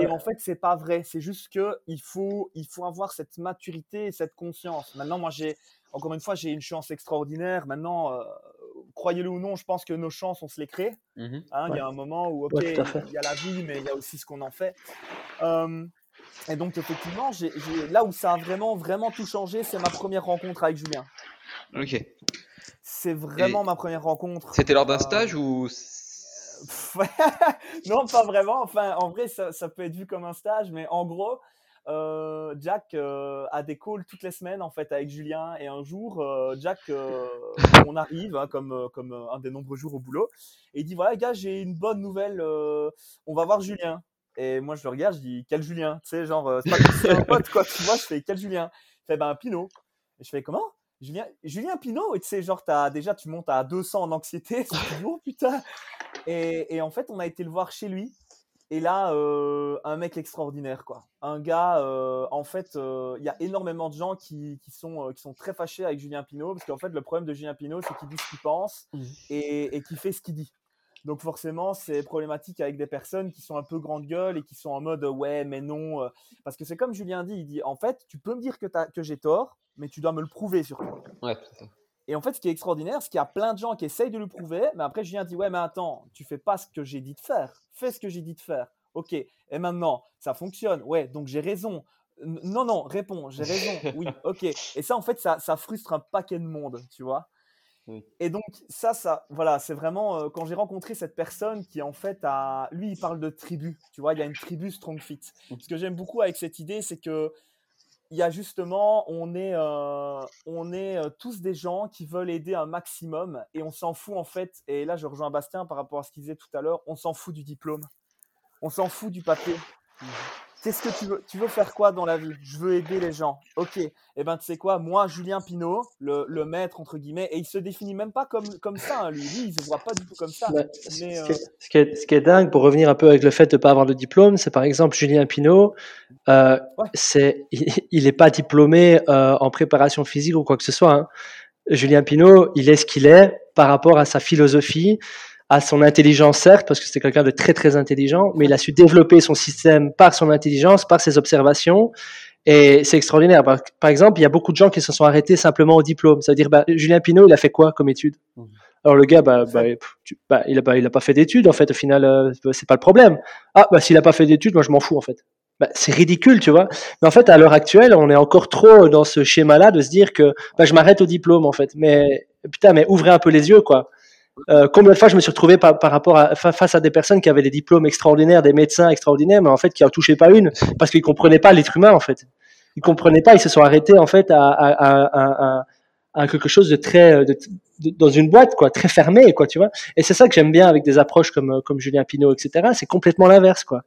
et en fait, c'est pas vrai. C'est juste que il faut, il faut avoir cette maturité et cette conscience. Maintenant, moi, j'ai, encore une fois, j'ai une chance extraordinaire. Maintenant, euh, croyez-le ou non, je pense que nos chances, on se les crée. Mmh hein, il y a un moment où, ok, il y a la vie, mais il y a aussi ce qu'on en fait. et donc, effectivement, j'ai, là où ça a vraiment, vraiment tout changé, c'est ma première rencontre avec Julien. Ok. C'est vraiment ma première rencontre. C'était lors d'un euh, stage ou Non, pas vraiment. Enfin, en vrai, ça, ça, peut être vu comme un stage, mais en gros, euh, Jack euh, a des calls toutes les semaines en fait avec Julien. Et un jour, Jack, on arrive hein, comme comme un des nombreux jours au boulot, et il dit voilà, gars, j'ai une bonne nouvelle. on va voir Julien. Et moi, je le regarde, je dis quel Julien? Tu sais, genre, c'est pas un pote quoi. Tu vois, je fais quel Julien? Il fait ben Pinot. Et je fais comment? Julien, Julien Pinot, tu sais, genre, as, déjà, tu montes à 200 en anxiété, oh putain. Et, et, en fait, on a été le voir chez lui. Et là, euh, un mec extraordinaire, quoi. Un gars, euh, en fait, euh, il y a énormément de gens qui, qui sont, qui sont très fâchés avec Julien Pinot, parce qu'en fait, le problème de Julien Pinot, c'est qu'il dit ce qu'il pense mmh. et, et qu'il fait ce qu'il dit. Donc forcément, c'est problématique avec des personnes qui sont un peu grande gueule et qui sont en mode ouais, mais non. Parce que c'est comme Julien dit, il dit en fait, tu peux me dire que, que j'ai tort, mais tu dois me le prouver surtout. Ouais, Et en fait, ce qui est extraordinaire, c'est qu'il y a plein de gens qui essayent de le prouver, mais après, Julien dit Ouais, mais attends, tu fais pas ce que j'ai dit de faire. Fais ce que j'ai dit de faire. Ok. Et maintenant, ça fonctionne. Ouais, donc j'ai raison. Non, non, réponds, j'ai raison. Oui, ok. Et ça, en fait, ça, ça frustre un paquet de monde, tu vois. Et donc, ça, ça, voilà, c'est vraiment euh, quand j'ai rencontré cette personne qui, en fait, a. Lui, il parle de tribu. Tu vois, il y a une tribu Strong Fit. Mmh. Ce que j'aime beaucoup avec cette idée, c'est que il y a justement, on est, euh, on est euh, tous des gens qui veulent aider un maximum et on s'en fout en fait. Et là, je rejoins Bastien par rapport à ce qu'il disait tout à l'heure. On s'en fout du diplôme, on s'en fout du papier. Mmh. Qu'est-ce que tu veux Tu veux faire quoi dans la vie? Je veux aider les gens. Ok. Et eh ben, tu sais quoi? Moi, Julien Pinault, le, le, maître, entre guillemets, et il se définit même pas comme, comme ça, hein, lui. Lui, il se voit pas du tout comme ça. Bah, mais, euh, ce, qui est, ce, qui est, dingue, pour revenir un peu avec le fait de ne pas avoir de diplôme, c'est par exemple Julien Pinault, euh, c'est, il n'est pas diplômé euh, en préparation physique ou quoi que ce soit. Hein. Julien Pinault, il est ce qu'il est par rapport à sa philosophie, à son intelligence, certes, parce que c'est quelqu'un de très très intelligent, mais il a su développer son système par son intelligence, par ses observations. Et c'est extraordinaire. Par, exemple, il y a beaucoup de gens qui se sont arrêtés simplement au diplôme. Ça veut dire, bah, Julien Pinot, il a fait quoi comme étude? Mmh. Alors le gars, bah, bah, bah, il, a, pas, fait d'études, en fait, au final, euh, c'est pas le problème. Ah, bah, s'il a pas fait d'études, moi je m'en fous, en fait. Bah, c'est ridicule, tu vois. Mais en fait, à l'heure actuelle, on est encore trop dans ce schéma-là de se dire que bah, je m'arrête au diplôme, en fait. Mais putain, mais ouvrez un peu les yeux, quoi. Euh, combien de fois je me suis retrouvé par, rapport à, face à des personnes qui avaient des diplômes extraordinaires, des médecins extraordinaires, mais en fait qui en touchaient pas une parce qu'ils comprenaient pas l'être humain en fait. Ils comprenaient pas, ils se sont arrêtés en fait à, à, à, à quelque chose de très de, dans une boîte quoi, très fermée quoi, tu vois. Et c'est ça que j'aime bien avec des approches comme comme Julien Pinault, etc. C'est complètement l'inverse quoi.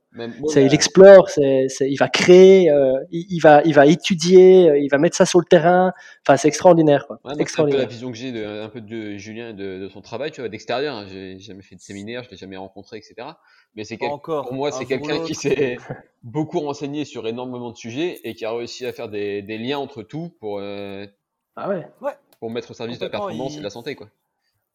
ça, il explore, c'est, il va créer, euh, il, va il va étudier, il va mettre ça sur le terrain. Enfin, c'est extraordinaire quoi. extraordinaire. un peu la vision que j'ai de, un peu de Julien de, de son travail, tu vois, d'extérieur. Hein. J'ai jamais fait de séminaire, je l'ai jamais rencontré, etc. Mais c'est pour moi, c'est quelqu'un qui s'est beaucoup renseigné sur énormément de sujets et qui a réussi à faire des, des liens entre tout pour euh, ah ouais. ouais. Pour mettre au service de la performance et de la santé, quoi.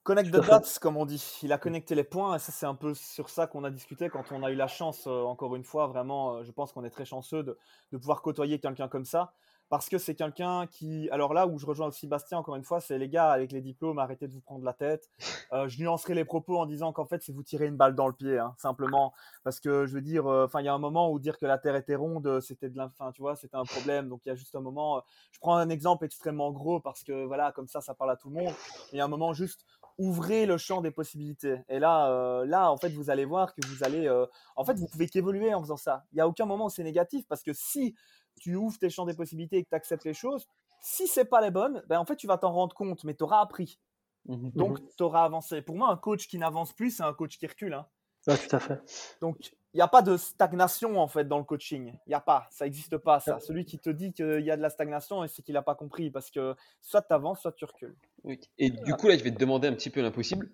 Connect the dots, comme on dit. Il a connecté les points, et ça, c'est un peu sur ça qu'on a discuté quand on a eu la chance, euh, encore une fois, vraiment, euh, je pense qu'on est très chanceux de, de pouvoir côtoyer quelqu'un comme ça parce que c'est quelqu'un qui. Alors là où je rejoins aussi Bastien, encore une fois, c'est les gars avec les diplômes, arrêtez de vous prendre la tête. Euh, je nuancerai les propos en disant qu'en fait, c'est vous tirer une balle dans le pied, hein, simplement. Parce que je veux dire, euh, il y a un moment où dire que la Terre était ronde, c'était de l'infin, tu vois, c'était un problème. Donc il y a juste un moment. Euh, je prends un exemple extrêmement gros parce que voilà, comme ça, ça parle à tout le monde. Il y a un moment juste ouvrez le champ des possibilités. Et là, là, en fait, vous allez voir que vous allez, en fait, vous pouvez qu'évoluer en faisant ça. Il n'y a aucun moment où c'est négatif parce que si tu ouvres tes champs des possibilités et que tu acceptes les choses, si c'est pas les bonnes, ben en fait, tu vas t'en rendre compte, mais tu auras appris. Mmh Donc, mmh tu auras avancé. Pour moi, un coach qui n'avance plus, c'est un coach qui recule. Hein. tout à fait. Donc, il n'y a pas de stagnation en fait dans le coaching. Il n'y a pas, ça n'existe pas ça. Celui qui te dit qu'il y a de la stagnation, c'est qu'il n'a pas compris parce que soit tu avances, soit tu recules. Oui. Et du coup, là, je vais te demander un petit peu l'impossible.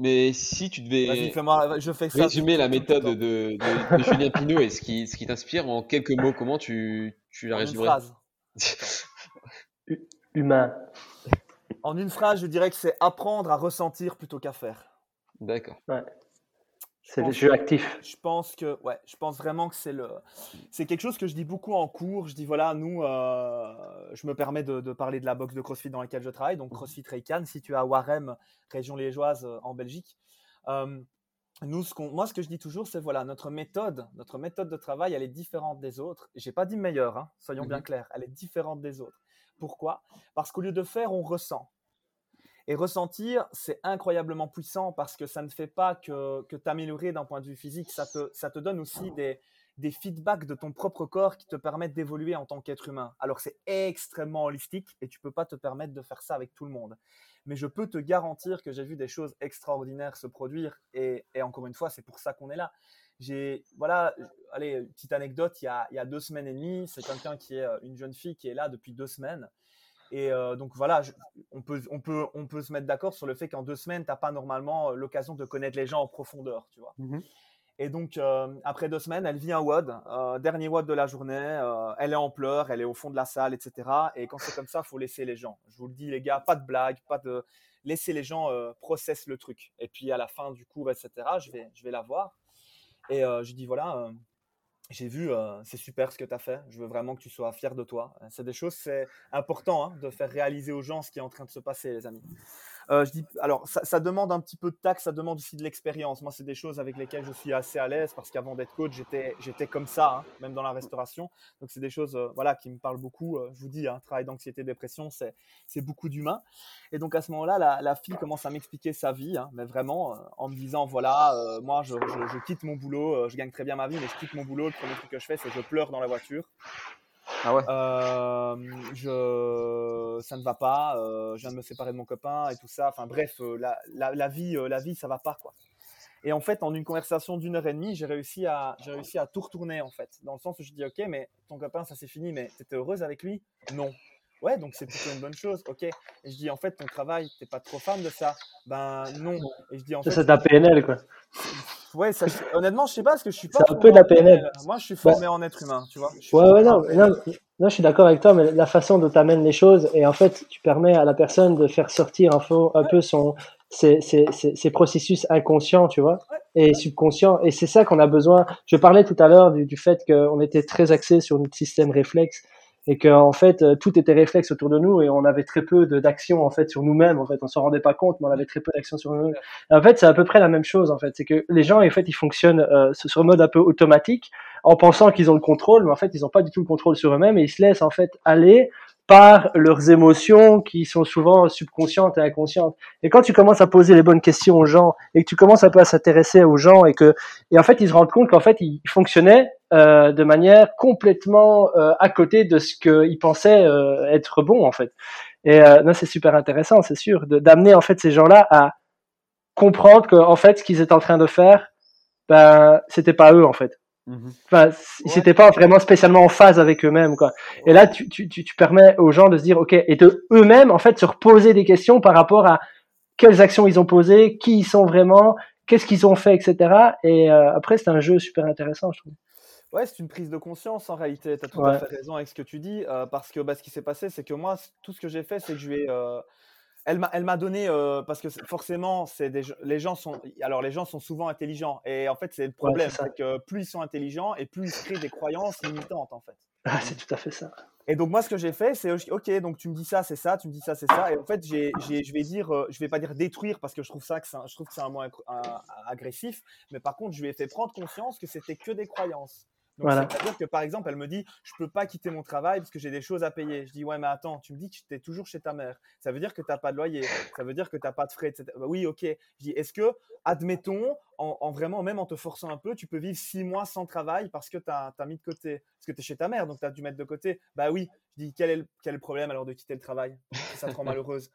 Mais si tu devais je fais résumer la méthode de, de, Julien Pinot et ce qui, ce qui t'inspire en quelques mots, comment tu, tu la résumerais En une phrase. Humain. En une phrase, je dirais que c'est apprendre à ressentir plutôt qu'à faire. D'accord. Ouais. C'est le jeu actif. Je pense que, ouais, je pense vraiment que c'est le, c'est quelque chose que je dis beaucoup en cours. Je dis voilà, nous, euh, je me permets de, parler de la boxe de CrossFit dans laquelle je travaille, donc mhm. CrossFit Raycan, situé à Warem, région liégeoise euh, en Belgique. Euh, nous, ce moi, ce que je dis toujours, c'est voilà, notre méthode, notre méthode de travail, elle est différente des autres. J'ai pas dit meilleure, hein, soyons bien mhm. clairs. Elle est différente des autres. Pourquoi? Parce qu'au lieu de faire, on ressent. Et ressentir, c'est incroyablement puissant parce que ça ne fait pas que, que t'améliorer d'un point de vue physique, ça te, ça te donne aussi des, des feedbacks de ton propre corps qui te permettent d'évoluer en tant qu'être humain. Alors c'est extrêmement holistique et tu peux pas te permettre de faire ça avec tout le monde. Mais je peux te garantir que j'ai vu des choses extraordinaires se produire et, et encore une fois, c'est pour ça qu'on est là. J'ai, voilà, allez, petite anecdote, il y a, il y a deux semaines et demie, c'est quelqu'un qui est euh, une jeune fille qui est là depuis deux semaines et euh, donc voilà, on, peut, on, peut, on peut se mettre d'accord sur le fait qu'en deux semaines, tu n'as pas normalement euh, l'occasion de connaître les gens en profondeur, tu vois. Mmh et donc, euh, après deux semaines, elle vit un WOD, dernier WOD de la journée, elle est en pleurs, elle est au fond de la salle, etc. Et quand c'est comme ça, il faut laisser les gens. Je vous le dis, les gars, pas de blague, pas de... Laisser les gens processent le truc. Et puis à la fin du cours, etc., je vais, je vais la voir. Et je dis, voilà, j'ai vu, euh, c'est super ce que tu as fait. Je veux vraiment que tu sois fier de toi. C'est des choses, c'est important hein, de faire réaliser aux gens ce qui est en train de se passer, les amis. Euh, je dis, alors, ça, demande un petit peu de tact, ça demande aussi de l'expérience. Moi, c'est des choses avec lesquelles je suis assez à l'aise parce qu'avant d'être coach, j'étais, comme ça, hein, même dans la restauration. Donc, c'est des choses, euh, voilà, qui me parlent beaucoup. Euh, je vous dis, hein, travail d'anxiété, dépression, c'est, beaucoup d'humain. Et donc, à ce moment-là, la, fille commence à m'expliquer sa vie, hein, mais vraiment, en me disant, voilà, moi, je, je, je, quitte mon boulot, je gagne très bien ma vie, mais je quitte mon boulot. Le premier truc que je fais, c'est je pleure dans la voiture. Ah ouais. Euh, je, ça ne va pas. Euh, je viens de me séparer de mon copain et tout ça. Enfin bref, euh, la, la, la, vie, la vie, ça va pas quoi. Et en fait, en une conversation d'une heure et demie, j'ai réussi à, j'ai réussi à tout retourner en fait, dans le sens où je dis ok, mais ton copain, ça c'est fini, mais t'étais heureuse avec lui? Non. Ouais, donc c'est plutôt une bonne chose. Ok. Et je dis en fait, ton travail, t'es pas trop fan de ça? Ben non. Et je dis en fait. C'est de la PNL quoi. Ouais, ça, honnêtement, je sais pas parce que je suis pas. C'est un peu de la PNL. Moi, je suis formé en être humain, tu vois. Ouais, ouais, non, non, non, je suis d'accord avec toi, mais la façon dont tu amènes les choses, et en fait, tu permets à la personne de faire sortir un, peu, un peu son, ses, ses, ses, processus inconscients, tu vois, et subconscients. Et c'est ça qu'on a besoin. Je parlais tout à l'heure du, du fait qu'on était très axé sur notre système réflexe et que en fait euh, tout était réflexe autour de nous et on avait très peu d'action en fait sur nous-mêmes en fait. On s'en rendait pas compte mais on avait très peu d'action sur nous-mêmes. En fait c'est à peu près la même chose en fait. C'est que les gens en fait ils fonctionnent euh, sur mode un peu automatique en pensant qu'ils ont le contrôle mais en fait ils n'ont pas du tout le contrôle sur eux-mêmes et ils se laissent en fait aller par leurs émotions qui sont souvent subconscientes et inconscientes. Et quand tu commences à poser les bonnes questions aux gens et que tu commences un peu à s'intéresser aux gens et que et en fait ils se rendent compte qu'en fait ils fonctionnaient euh, de manière complètement euh, à côté de ce qu'ils pensaient euh, être bon en fait. Et euh, non, c'est super intéressant, c'est sûr, d'amener en fait ces gens-là à comprendre que en fait, ce qu'ils étaient en train de faire, ben, c'était pas eux en fait. Mmh enfin, ils n'étaient pas vraiment spécialement en phase avec eux-mêmes, quoi. Et là, tu, tu, tu, permets aux gens de se dire, ok, et de eux-mêmes, en fait, se reposer des questions par rapport à quelles actions ils ont posées, qui ils sont vraiment, qu'est-ce qu'ils ont fait, etc. Et euh, après, c'est un jeu super intéressant, je trouve. Ouais, c'est une prise de conscience en réalité. Tu as tout à fait raison avec ce que tu dis. Euh, parce que bah, ce qui s'est passé, c'est que moi, tout ce que j'ai fait, c'est que je lui ai. Euh, elle m'a, donné euh, parce que forcément, des, les gens sont. Alors les gens sont souvent intelligents et en fait, c'est le problème, c'est que plus ils sont intelligents et plus ils se créent des croyances limitantes en fait. Ah, c'est tout à fait ça. Et donc moi, ce que j'ai fait, c'est ok, donc tu me dis ça, c'est ça, tu me dis ça, c'est ça. Et en fait, j'ai, je vais dire, je vais pas dire détruire parce que je trouve ça que c'est je trouve que c'est un mot agressif, mais par contre, je lui ai fait prendre conscience que c'était que des croyances. Donc, c'est-à-dire que par exemple, elle me dit Je peux pas quitter mon travail parce que j'ai des choses à payer. Je dis Ouais, mais attends, tu me dis que tu es toujours chez ta mère. Ça veut dire que tu n'as pas de loyer. Ça veut dire que tu n'as pas de frais, etc. Bah oui, ok. Je dis Est-ce que, admettons, en, vraiment, même en te forçant un peu, tu peux vivre six mois sans travail parce que tu as, mis de côté? Parce que tu es chez ta mère, donc tu as dû mettre de côté. Bah oui. Je dis Quel est le, quel est le problème alors de quitter le travail? Ça te rend malheureuse.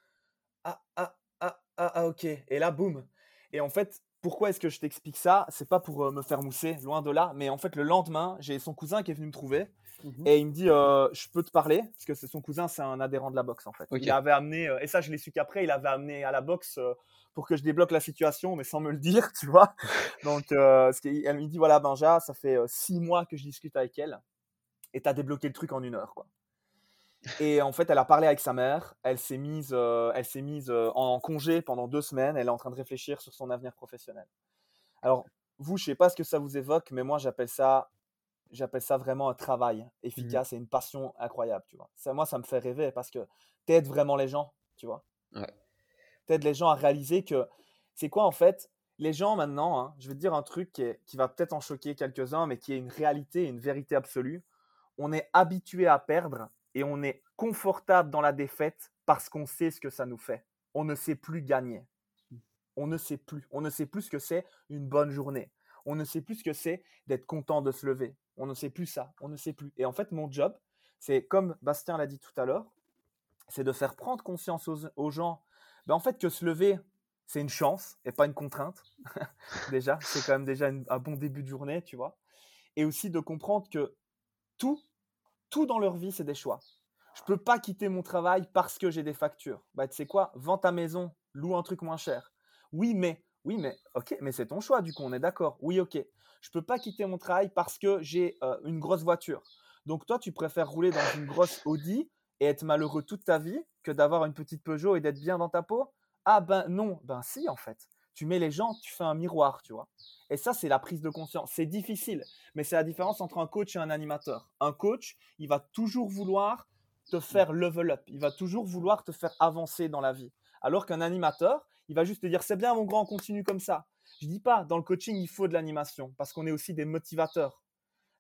Ah, ah, ah, ah, ah, ok. Et là, boum. Et en fait, pourquoi est-ce que je t'explique ça? C'est pas pour euh, me faire mousser, loin de là, mais en fait, le lendemain, j'ai son cousin qui est venu me trouver mmh et il me dit euh, Je peux te parler? Parce que c'est son cousin, c'est un adhérent de la boxe en fait. Il avait amené, euh, et ça, je l'ai su qu'après, il avait amené à la boxe pour que je débloque la situation, mais sans me le dire, tu vois? Donc, elle me dit Voilà, Benja, ça fait six mois que je discute avec elle et tu as débloqué le truc en une heure, quoi. Et en fait, elle a parlé avec sa mère. Elle s'est mise, euh, elle s'est mise euh, en congé pendant deux semaines. Elle est en train de réfléchir sur son avenir professionnel. Alors, vous, je sais pas ce que ça vous évoque, mais moi, j'appelle ça, j'appelle ça vraiment un travail mmh efficace et une passion incroyable, tu vois. Ça, moi, ça me fait rêver parce que t'aides vraiment les gens, tu vois. Ouais. T'aides les gens à réaliser que c'est quoi en fait les gens maintenant, hein, je vais te dire un truc qui, qui va peut-être en choquer quelques-uns, mais qui est une réalité, une vérité absolue. On est habitué à perdre et on est confortable dans la défaite parce qu'on sait ce que ça nous fait. On ne sait plus gagner. On ne sait plus. On ne sait plus ce que c'est une bonne journée. On ne sait plus ce que c'est d'être content de se lever. On ne sait plus ça. On ne sait plus. Et en fait, mon job, c'est comme Bastien l'a dit tout à l'heure, c'est de faire prendre conscience aux, gens, ben en fait, que se lever, c'est une chance et pas une contrainte. déjà, c'est quand même déjà un bon début de journée, tu vois. Et aussi de comprendre que tout tout dans leur vie, c'est des choix. Je peux pas quitter mon travail parce que j'ai des factures. Bah, tu sais quoi? Vends ta maison, loue un truc moins cher. Oui, mais, oui, mais, ok, mais c'est ton choix, du coup, on est d'accord. Oui, ok. Je peux pas quitter mon travail parce que j'ai euh, une grosse voiture. Donc, toi, tu préfères rouler dans une grosse Audi et être malheureux toute ta vie que d'avoir une petite Peugeot et d'être bien dans ta peau? Ah, ben non, ben si, en fait. Tu mets les gens, tu fais un miroir, tu vois. Et ça, c'est la prise de conscience. C'est difficile, mais c'est la différence entre un coach et un animateur. Un coach, il va toujours vouloir te faire level up. Il va toujours vouloir te faire avancer dans la vie. Alors qu'un animateur, il va juste te dire c'est bien mon grand, continue comme ça. Je dis pas dans le coaching il faut de l'animation parce qu'on est aussi des motivateurs.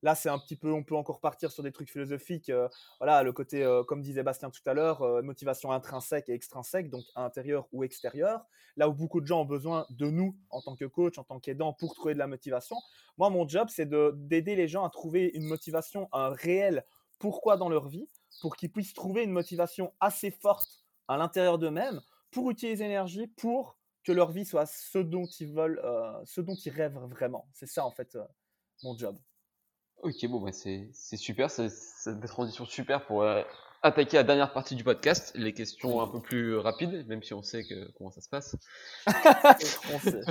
Là, c'est un petit peu, on peut encore partir sur des trucs philosophiques. Euh, voilà, le côté, euh, comme disait Bastien tout à l'heure, euh, motivation intrinsèque et extrinsèque, donc intérieur ou extérieur. Là où beaucoup de gens ont besoin de nous en tant que coach, en tant qu'aidant, pour trouver de la motivation. Moi, mon job, c'est d'aider les gens à trouver une motivation, un réel pourquoi dans leur vie, pour qu'ils puissent trouver une motivation assez forte à l'intérieur d'eux-mêmes pour utiliser l'énergie, pour que leur vie soit ce dont ils veulent, ce dont ils rêvent vraiment. C'est ça, en fait, mon job. Ok, bon, bah c'est super, c'est des transitions super pour euh, attaquer la dernière partie du podcast, les questions un peu plus rapides, même si on sait que, comment ça se passe. on sait.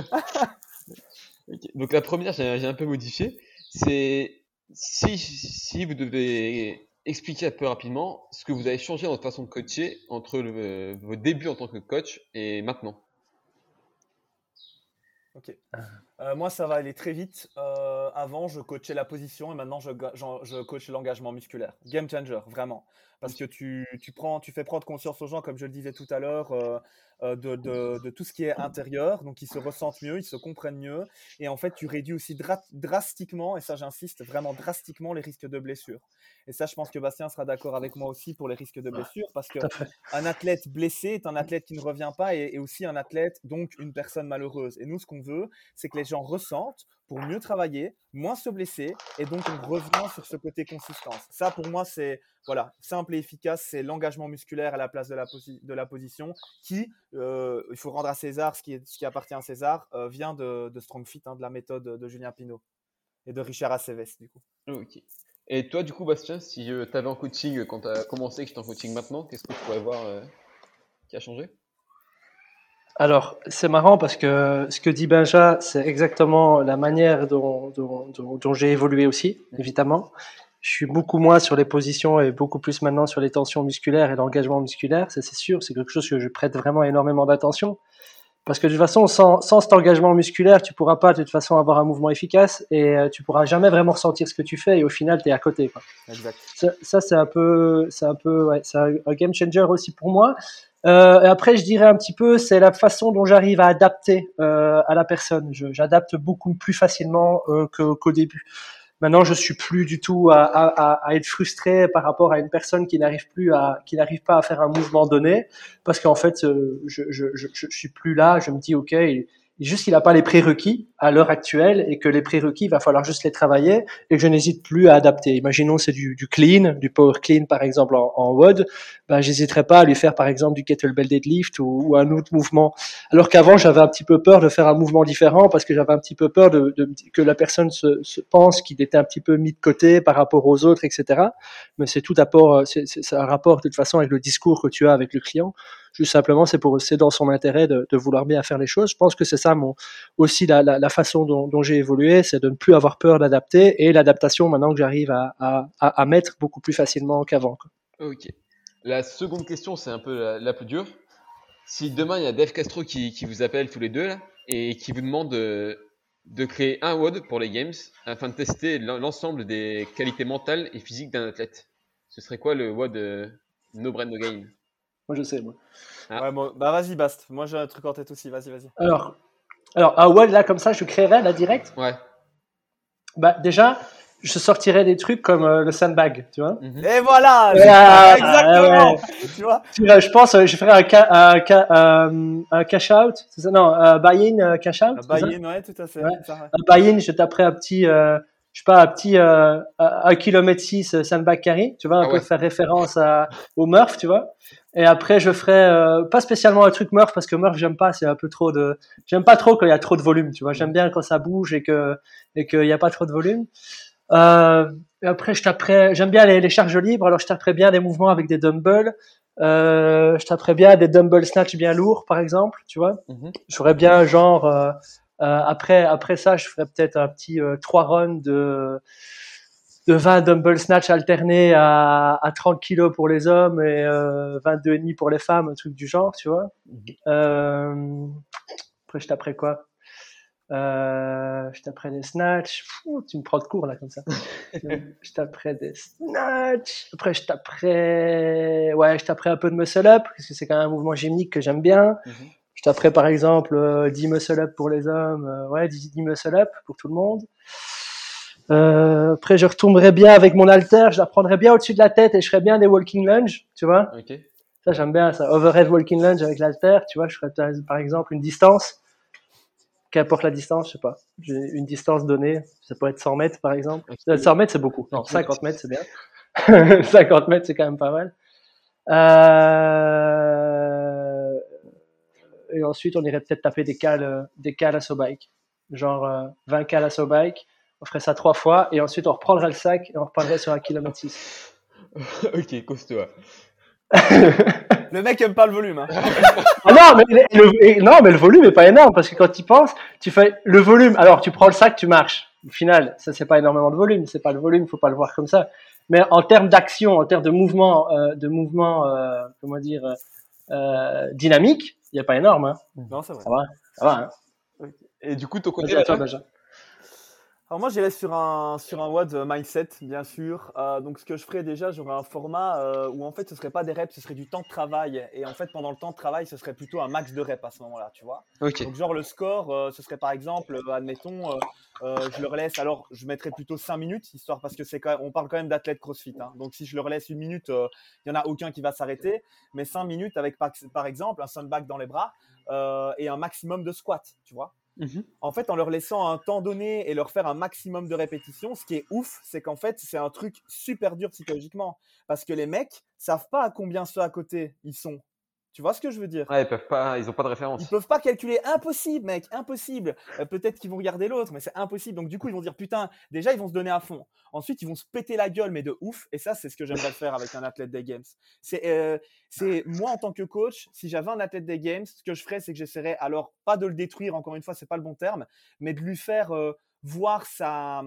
Donc la première, j'ai un peu modifié, c'est si, si vous devez expliquer un peu rapidement ce que vous avez changé dans votre façon de coacher entre le, vos débuts en tant que coach et maintenant. Ok. Euh, moi, ça va aller très vite. Euh, avant, je coachais la position et maintenant, je, je coach l'engagement musculaire. Game changer, vraiment. Parce que tu, tu, prends, tu fais prendre conscience aux gens, comme je le disais tout à l'heure, euh, de, de, tout ce qui est intérieur. Donc, ils se ressentent mieux, ils se comprennent mieu Et en fait, tu réduis aussi drastiquement, et ça, j'insiste, vraiment drastiquement les risques de blessure. Et ça, je pense que Bastien sera d'accord avec moi aussi pour les risques de blessure, parce qu'un athlète blessé est un athlète qui ne revient pas et, et aussi un athlète, donc une personne malheureuse. Et nous, ce qu'on veut, c'est que les gens ressentent pour mieux travailler, moins se blesser, et donc on revient sur ce côté consistance. Ça, pour moi, c'est voilà, simple et efficace, c'est l'engagement musculaire à la place de la, position, qui, euh, il faut rendre à César ce qui, appartient à César, euh, vient de, de Strong Fit, hein, de la méthode de Julien Pinault et de Richard Aceves, du coup. Ok. Et toi, du coup, Bastien, si tu avais en coaching quand tu as commencé et que tu es en coaching maintenant, qu'est-ce que tu pourrais voir qui a changé? Alors, c'est marrant parce que ce que dit Benja, c'est exactement la manière dont, dont, dont, j'ai évolué aussi, évidemment. Je suis beaucoup moins sur les positions et beaucoup plus maintenant sur les tensions musculaires et l'engagement musculaire, c'est sûr, c'est quelque chose que je prête vraiment énormément d'attention. Parce que de toute façon, sans, sans, cet engagement musculaire, tu pourras pas de toute façon avoir un mouvement efficace et euh, tu pourras jamais vraiment ressentir ce que tu fais et au final, tu es à côté. Quoi. Exact. Ça, ça c'est un peu, c'est un peu, ouais, c'est un game changer aussi pour moi. Euh, après, je dirais un petit peu, c'est la façon dont j'arrive à adapter euh, à la personne. J'adapte beaucoup plus facilement euh, qu'au début. Maintenant, je suis plus du tout à, à, à, être frustré par rapport à une personne qui n'arrive plus à, qui n'arrive pas à faire un mouvement donné, parce qu'en fait, euh, je, je, je, je, suis plus là. Je me dis, ok, juste qu'il n'a pas les prérequis à l'heure actuelle et que les prérequis, il va falloir juste les travailler et que je n'hésite plus à adapter. Imaginons c'est du, du, clean, du power clean par exemple en, en WOD, ben, j'hésiterai pas à lui faire par exemple du kettlebell deadlift ou, ou un autre mouvement. Alors qu'avant j'avais un petit peu peur de faire un mouvement différent parce que j'avais un petit peu peur de, de que la personne se, se pense qu'il était un petit peu mis de côté par rapport aux autres, etc. Mais c'est tout rapport, c'est un rapport de toute façon avec le discours que tu as avec le client. Juste simplement, c'est pour c'est dans son intérêt de, vouloir bien faire les choses. Je pense que c'est ça mon aussi la, la, façon dont, j'ai évolué, c'est de ne plus avoir peur d'adapter et l'adaptation maintenant que j'arrive à, à, à, mettre beaucoup plus facilement qu'avant. Ok. La seconde question, c'est un peu la, plus dure. Si demain il y a Dave Castro qui, qui vous appelle tous les deux là et qui vous demande de, de créer un WOD pour les Games afin de tester l'ensemble des qualités mentales et physiques d'un athlète, ce serait quoi le WOD euh, No Brain No Gain? Moi, je sais, moi. Ah. Ouais, bon, bah vas-y, Bast. Moi, j'ai un truc en tête aussi. Vas-y, vas-y. Alors, alors, ah ouais, là, comme ça, je créerais, là, direct Ouais. Bah, déjà, je sortirais des trucs comme euh, le sandbag, tu vois. Mm -hmm. Et voilà, ah, Exactement ouais. Tu vois Je pense, euh, je ferais un, ca un, ca euh, un cash out, c'est ça Non, buy-in, cash out. Buy-in, ouais, tout à fait. Ouais. Un buy-in, je taperais un petit je sais pas, un petit euh, 1 km 6 sandbag carry, tu vois, un ah peu faire référence à, au Murph, tu vois. Et après, je ferai euh, pas spécialement un truc Murph parce que Murph j'aime pas, c'est un peu trop de, j'aime pas trop quand il y a trop de volume, tu vois. J'aime bien quand ça bouge et que et qu'il y a pas trop de volume. Euh, et après, je taperai, j'aime bien les, les, charges libres, alors je taperai bien des mouvements avec des dumbbells. Euh, je taperai bien des dumbbell snatch bien lourds, par exemple, tu vois. Mm -hmm. Je ferais bien genre euh, euh, après, après ça, je ferais peut-être un petit euh, trois runs de de 20 dumbbell snatch alternés à, à 30 kilos pour les hommes et euh, 22,5 pour les femmes, un truc du genre, tu vois. Euh, après, je taperais quoi? Euh, Je taperais des snatch. tu me prends de cours là comme ça. je taperais des snatch. Après, je taperais, ouais, je un peu de muscle up parce que c'est quand même un mouvement gymnique que j'aime bien. Mm -hmm. Je taperais par exemple euh, 10 muscle up pour les hommes, euh, ouais, 10, 10 muscle up pour tout le monde. Euh, après, je retournerais bien avec mon halter, je la prendrais bien au-dessus de la tête et je ferais bien des walking lunge, tu vois. Okay. Ça, j'aime bien ça. Overhead walking lunge avec l'halter, tu vois. Je ferais par exemple une distance, qu'importe la distance, je sais pas. J'ai une distance donnée, ça peut être 100 mètres par exemple. Okay. 100 mètres, c'est beaucoup. Non, 50 mètres, c'est bien. 50 mètres, c'est quand même pas mal. Euh... Et ensuite, on irait peut-être taper des cales, des cales à saut bike. Genre euh, 20 cales à saut bike on ferait ça trois fois et ensuite on reprendrait le sac et on reprendrait sur un kilomètre 6. ok, costaud. le mec aime pas le volume. Hein. ah non, mais le, non, mais le volume est pas énorme parce que quand tu penses, tu fais le volume. Alors tu prends le sac, tu marches. Au final, ça c'est pas énormément de volume. C'est pas le volume, faut pas le voir comme ça. Mais en termes d'action, en termes de mouvement, euh, de mouvement, euh, comment dire, euh, dynamique, il y a pas énorme. Hein. Non, c'est vrai. Ça va, ça va. Hein. Et du coup, ton côté, alors moi j'irais sur un sur un WOD mindset bien sûr. Euh, donc ce que je ferais déjà, j'aurais un format euh, où en fait ce serait pas des reps, ce serait du temps de travail. Et en fait pendant le temps de travail, ce serait plutôt un max de reps à ce moment-là, tu vois. Okay. Donc genre le score, euh, ce serait par exemple, admettons, je leur laisse. Alors je mettrais plutôt 5 minutes histoire parce que c'est quand même, on parle quand même d'athlètes CrossFit. Hein. Donc si je leur laisse une minute, il y en a aucun qui va s'arrêter. Mais 5 minutes avec par, par exemple un sandbag dans les bras et un maximum de squat, tu vois. Mhm. En fait, en leur laissant un temps donné et leur faire un maximum de répétitions, ce qui est ouf, c'est qu'en fait, c'est un truc super dur psychologiquement. Parce que les mecs savent pas à combien ceux à côté ils sont. Tu vois ce que je veux dire? Ouais, ils peuvent pas, ils ont pas de référence. Ils peuvent pas calculer, impossible, mec, impossible. Euh, peut-être qu'ils vont regarder l'autre, mais c'est impossible. Donc du coup, ils vont dire putain. Déjà, ils vont se donner à fond. Ensuite, ils vont se péter la gueule, mais de ouf. Et ça, c'est ce que j'aimerais faire avec un athlète des games. C'est, euh, c'est moi en tant que coach, si j'avais un athlète des games, ce que je ferais, c'est que j'essaierais alors pas de le détruire. Encore une fois, c'est pas le bon terme, mais de lui faire euh, voir sa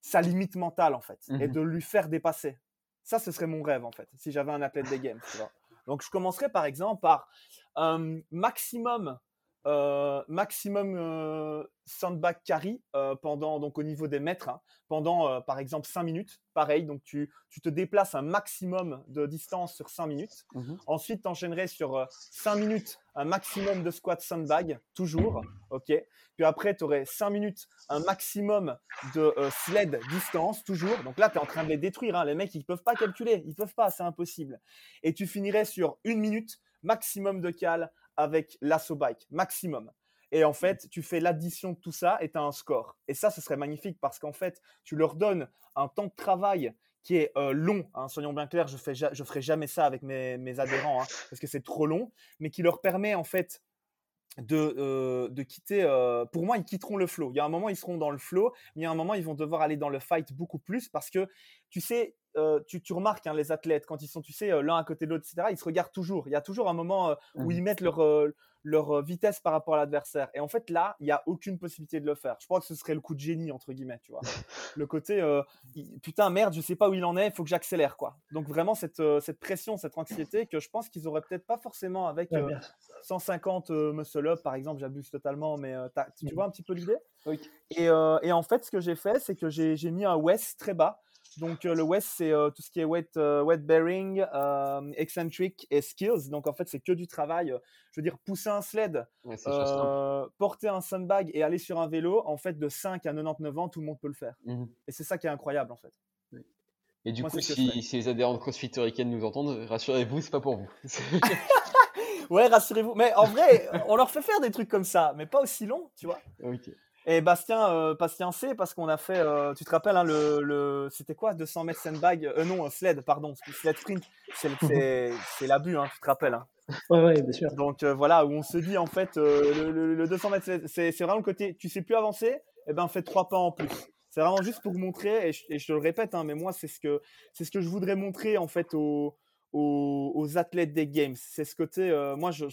sa limite mentale en fait, et mmh de lui faire dépasser. Ça, ce serait mon rêve en fait, si j'avais un athlète des games. Tu vois. Donc, je commencerai par exemple par un maximum, euh, maximum euh, sandbag carry euh, pendant, donc au niveau des mètres, hein, pendant par exemple 5 minutes. Pareil, donc tu, tu, te déplaces un maximum de distance sur 5 minutes. Mmh Ensuite, tu enchaînerais sur 5 minutes un maximum de squat sandbag, toujours. ok Puis après, tu aurais 5 minutes un maximum de sled distance, toujours. Donc là, tu es en train de les détruire. Hein. Les mecs, ils peuvent pas calculer. Ils peuvent pas, c'est impossible. Et tu finirais sur une minute maximum de cal avec l'assaut bike, maximum. Et en fait, tu fais l'addition de tout ça et tu as un score. Et ça, ce serait magnifique parce qu'en fait, tu leur donnes un temps de travail qui est euh, long, hein, soyons bien clairs, je ne je ferai jamais ça avec mes, adhérents hein, parce que c'est trop long, mais qui leur permet en fait de, euh, de quitter. Euh, pour moi, ils quitteront le flow. Il y a un moment, ils seront dans le flow, mais il y a un moment, ils vont devoir aller dans le fight beaucoup plus parce que, tu sais, euh, tu, tu, remarques hein, les athlètes, quand ils sont, tu sais, l'un à côté de l'autre, etc., ils se regardent toujours. Il y a toujours un moment où mmh. ils mettent leur, leur euh, vitesse par rapport à l'adversaire. Et en fait, là, il n'y a aucune possibilité de le faire. Je crois que ce serait le coup de génie, entre guillemets, tu vois. le côté, euh, putain, merde, je sais pas où il en est, il faut que j'accélère, quoi. Donc, vraiment, cette, euh, cette pression, cette anxiété que je pense qu'ils auraient peut-être pas forcément avec 150 muscle-up, par exemple, j'abuse totalement, mais tu mmh. vois un petit peu l'idée? Et, et, en fait, ce que j'ai fait, c'est que j'ai mis un West très bas. Donc le West, c'est tout ce qui est wet, wet bearing, eccentric et skills. Donc en fait, c'est que du travail. je veux dire, pousser un sled, porter un sandbag et aller sur un vélo, en fait, de 5 à 99 ans, tout le monde peut le faire. Mmh et c'est ça qui est incroyable, en fait. Et du coup, si, les adhérents de CrossFit Hurricane nous entendent, rassurez-vous, c'est pas pour vous. ouais, rassurez-vous. Mais en vrai, on leur fait faire des trucs comme ça, mais pas aussi long, tu vois. Ok. Et Bastien, euh, Bastien C, parce qu'on a fait, euh, tu te rappelles, hein, le, le c'était quoi 200 mètres sandbag euh, Non, sled, pardon, sled sprint, c'est l'abus, hein, tu te rappelles. Hein. Ouais, ouais, bien sûr. Donc voilà, où on se dit en fait, le, le, 200 mètres, c'est vraiment le côté, tu sais plus avancer, et eh ben fais trois pas en plus. C'est vraiment juste pour montrer, et je, et je te le répète, hein, mais moi c'est ce que c'est ce que je voudrais montrer en fait aux, aux, athlètes des games. C'est ce côté, euh, moi, je,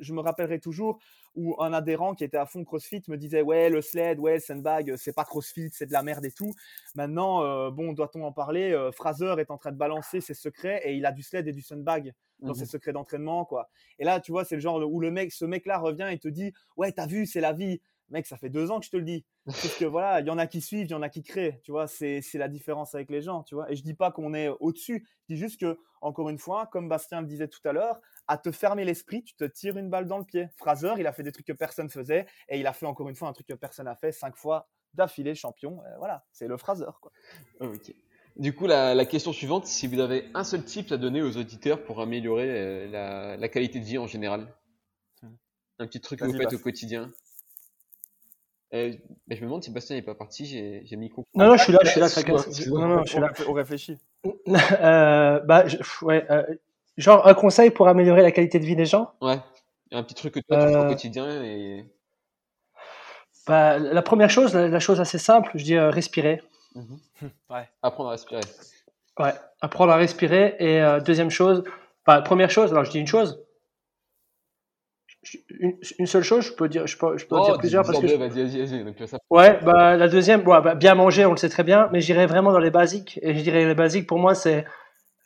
je, me rappellerai toujours où un adhérent qui était à fond CrossFit me disait ouais le sled, ouais le sandbag, c'est pas CrossFit, c'est de la merde et tout. Maintenant, euh, bon, doit-on en parler euh, Fraser est en train de balancer ses secrets et il a du sled et du sandbag dans ses mmh secrets d'entraînement, quoi. Et là, tu vois, c'est le genre où le mec, ce mec-là revient et te dit ouais, t'as vu, c'est la vie mec, ça fait deux ans que je te le dis. Parce que voilà, il y en a qui suivent, il y en a qui créent, tu vois, c'est la différence avec les gens, tu vois. Et je dis pas qu'on est au-dessus, je dis juste que, encore une fois, comme Bastien le disait tout à l'heure, à te fermer l'esprit, tu te tires une balle dans le pied. Fraser, il a fait des trucs que personne faisait, et il a fait encore une fois un truc que personne n'a fait cinq fois d'affilée champion. voilà, c'est le Fraser, quoi. Ok. Du coup, la, question suivante, si vous avez un seul type à donner aux auditeurs pour améliorer euh, la, qualité de vie en général, hmm. un petit truc que vous faites au quotidien? Euh, je me demande si Bastien n'est pas parti, j'ai mis Non, non, je suis là, je suis là, Non, non, je suis là. On réfléchit. Euh, bah, ouais, euh, genre un conseil pour améliorer la qualité de vie des gens Ouais, un petit truc que tu fais au quotidien et. Bah, la première chose, la, chose assez simple, je dis respirer. Mhm. Ouais. Apprendre à respirer. Ouais, apprendre à respirer. Et deuxième chose, bah, première chose, alors je dis une chose, une, seule chose, je peux dire, je peux, je peux oh, dire plusieurs parce que. Ouais, bah, la deuxième, bah, bien manger, on le sait très bien, mais j'irai vraiment dans les basiques. Et je dirais les basiques pour moi, c'est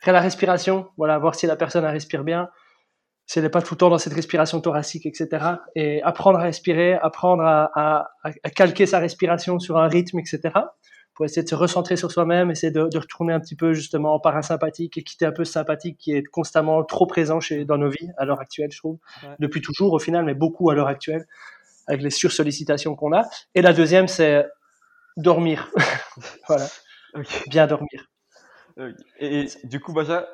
la respiration, voilà, voir si la personne respire bien, si elle n'est pas tout le temps dans cette respiration thoracique, etc. Et apprendre à respirer, apprendre à, à calquer sa respiration sur un rythme, etc pour essayer de se recentrer sur soi-même, essayer de, de, retourner un petit peu justement en parasympathique et quitter un peu ce sympathique qui est constamment trop présent chez, dans nos vies à l'heure actuelle, je trouve, depuis toujours au final, mais beaucoup à l'heure actuelle, avec les sursollicitations qu'on a. Et la deuxième, c'est dormir. voilà. Bien dormir. Et, du coup, Baja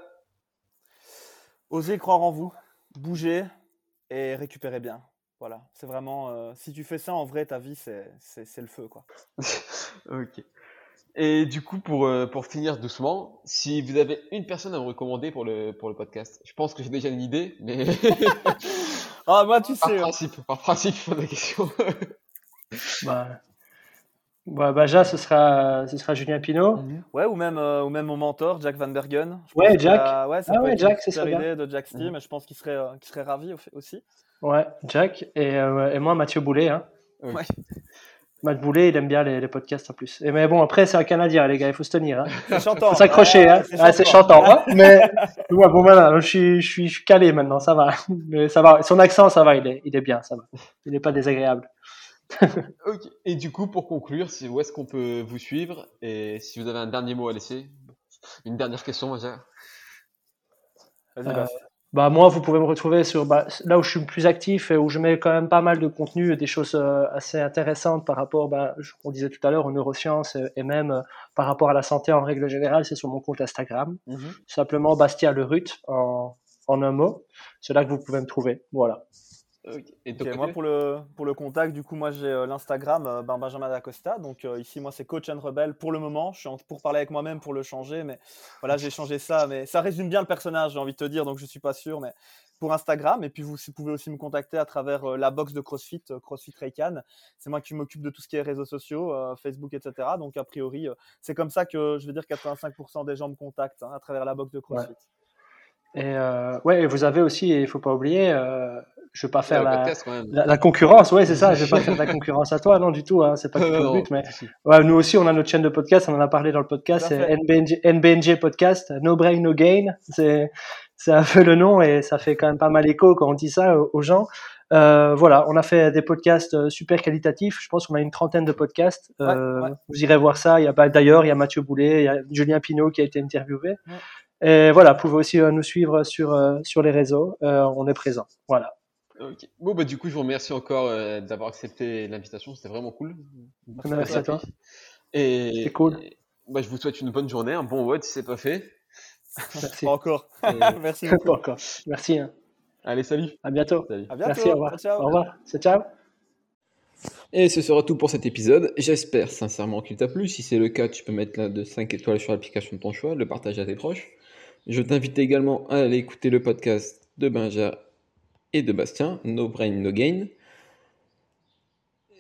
Osez croire en vous, bouger et récupérer bien. Voilà, c'est vraiment. euh, si tu fais ça en vrai, ta vie, c'est c'est- c'est le feu, quoi. Ok. Et du coup, pour, euh, pour finir doucement, si vous avez une personne à me recommander pour le, pour le podcast, je pense que j'ai déjà une idée, mais Ah, moi, tu par sais. hein. principe, par principe, je pose la question. Bah, bah, Baja, ce sera, ce sera Julien Pinault. Ouais, ou même, euh, ou même mon mentor, Jack Van Bergen. Je Ouais, Jack. a- ouais, ça Ah ouais, Jack, une ce super serait bien. idée de Jack Steam, et je pense qu'il serait, euh, qu'il serait ravi au- aussi. Ouais, Jack. Et, euh, et moi, Mathieu Boulet. Hein. Ouais. Matt Boulet, il aime bien les, les podcasts en plus. Et mais bon, après, c'est un Canadien, les gars, il faut se tenir. Hein. C'est chantant. Faut s'accrocher, hein. Ouais, Ah, c'est chantant. hein. Mais ouais, bon, voilà, je suis, je, suis, je suis calé maintenant, ça va. Mais ça va. Son accent, ça va, il est, il est bien, ça va. Il n'est pas désagréable. Ok. Et du coup, pour conclure, si, où est-ce qu'on peut vous suivre? Et si vous avez un dernier mot à laisser? Une dernière question. Vas-y, Euh. Bah moi, vous pouvez me retrouver sur bah, là où je suis le plus actif et où je mets quand même pas mal de contenu, des choses euh, assez intéressantes par rapport, bah, on disait tout à l'heure, aux neurosciences et, et même euh, par rapport à la santé en règle générale, c'est sur mon compte Instagram, simplement Bastien Le Ruth en, en un mot. C'est là que vous pouvez me trouver. Voilà. Et de Ok, ton moi pour le, pour le contact, du coup moi j'ai euh, l'Instagram euh, ben, Benjamin Dacosta. Donc euh, ici moi c'est Coach and Rebel pour le moment. Je suis en- pour parler avec moi-même pour le changer, mais voilà j'ai changé ça. Mais ça résume bien le personnage, j'ai envie de te dire, donc je suis pas sûr. Mais pour Instagram et puis vous pouvez aussi me contacter à travers euh, la box de CrossFit, euh, CrossFit Raycan. C'est moi qui m'occupe de tout ce qui est réseaux sociaux, euh, Facebook, etc. Donc a priori euh, c'est comme ça que je vais dire 85% des gens me contactent hein, à travers la box de CrossFit. Et euh, ouais, et vous avez aussi, il faut pas oublier, euh, je vais pas faire la, podcast, la, la concurrence. Ouais, c'est ça. Je vais pas faire de la concurrence à toi, non du tout. Hein, c'est pas du tout le but, mais. Ouais, nous aussi, on a notre chaîne de podcast, on en a parlé dans le podcast, c'est. NBNG, NBNG Podcast, No Brain, No Gain. C'est, c'est un peu le nom et ça fait quand même pas mal écho quand on dit ça aux gens. Euh, voilà, on a fait des podcasts euh, super qualitatifs. Je pense qu'on a une trentaine de podcasts. Euh, Ouais, ouais. Vous irez voir ça. Il y a bah, d'ailleurs, il y a Mathieu Boulet, il y a Julien Pinault qui a été interviewé. Et voilà, vous pouvez aussi euh, nous suivre sur euh, sur les réseaux. Euh, on est présent. Voilà. Ok. Bon, bah, du coup, je vous remercie encore euh, d'avoir accepté l'invitation. C'était vraiment cool. Merci à toi. Et, C'est cool. et, bah, je vous souhaite une bonne journée, un bon vote si c'est pas fait. Merci. Pas encore. Et- Merci Pas beaucoup. encore. Merci. hein. Allez, salut. À bientôt. Salut. À bientôt. Merci. Au revoir. Ciao, ciao. Au revoir. C'est ciao. Et ce sera tout pour cet épisode. J'espère sincèrement qu'il t'a plu. Si c'est le cas, tu peux mettre la de 5 étoiles sur l'application de ton choix, le partager à tes proches. Je t'invite également à aller écouter le podcast de Benja et de Bastien, No Brain, No Gain.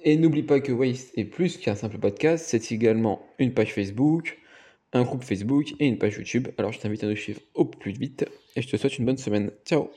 Et n'oublie pas que Waste est plus qu'un simple podcast, c'est également une page Facebook, un groupe Facebook et une page YouTube. Alors je t'invite à nous suivre au plus vite et je te souhaite une bonne semaine. Ciao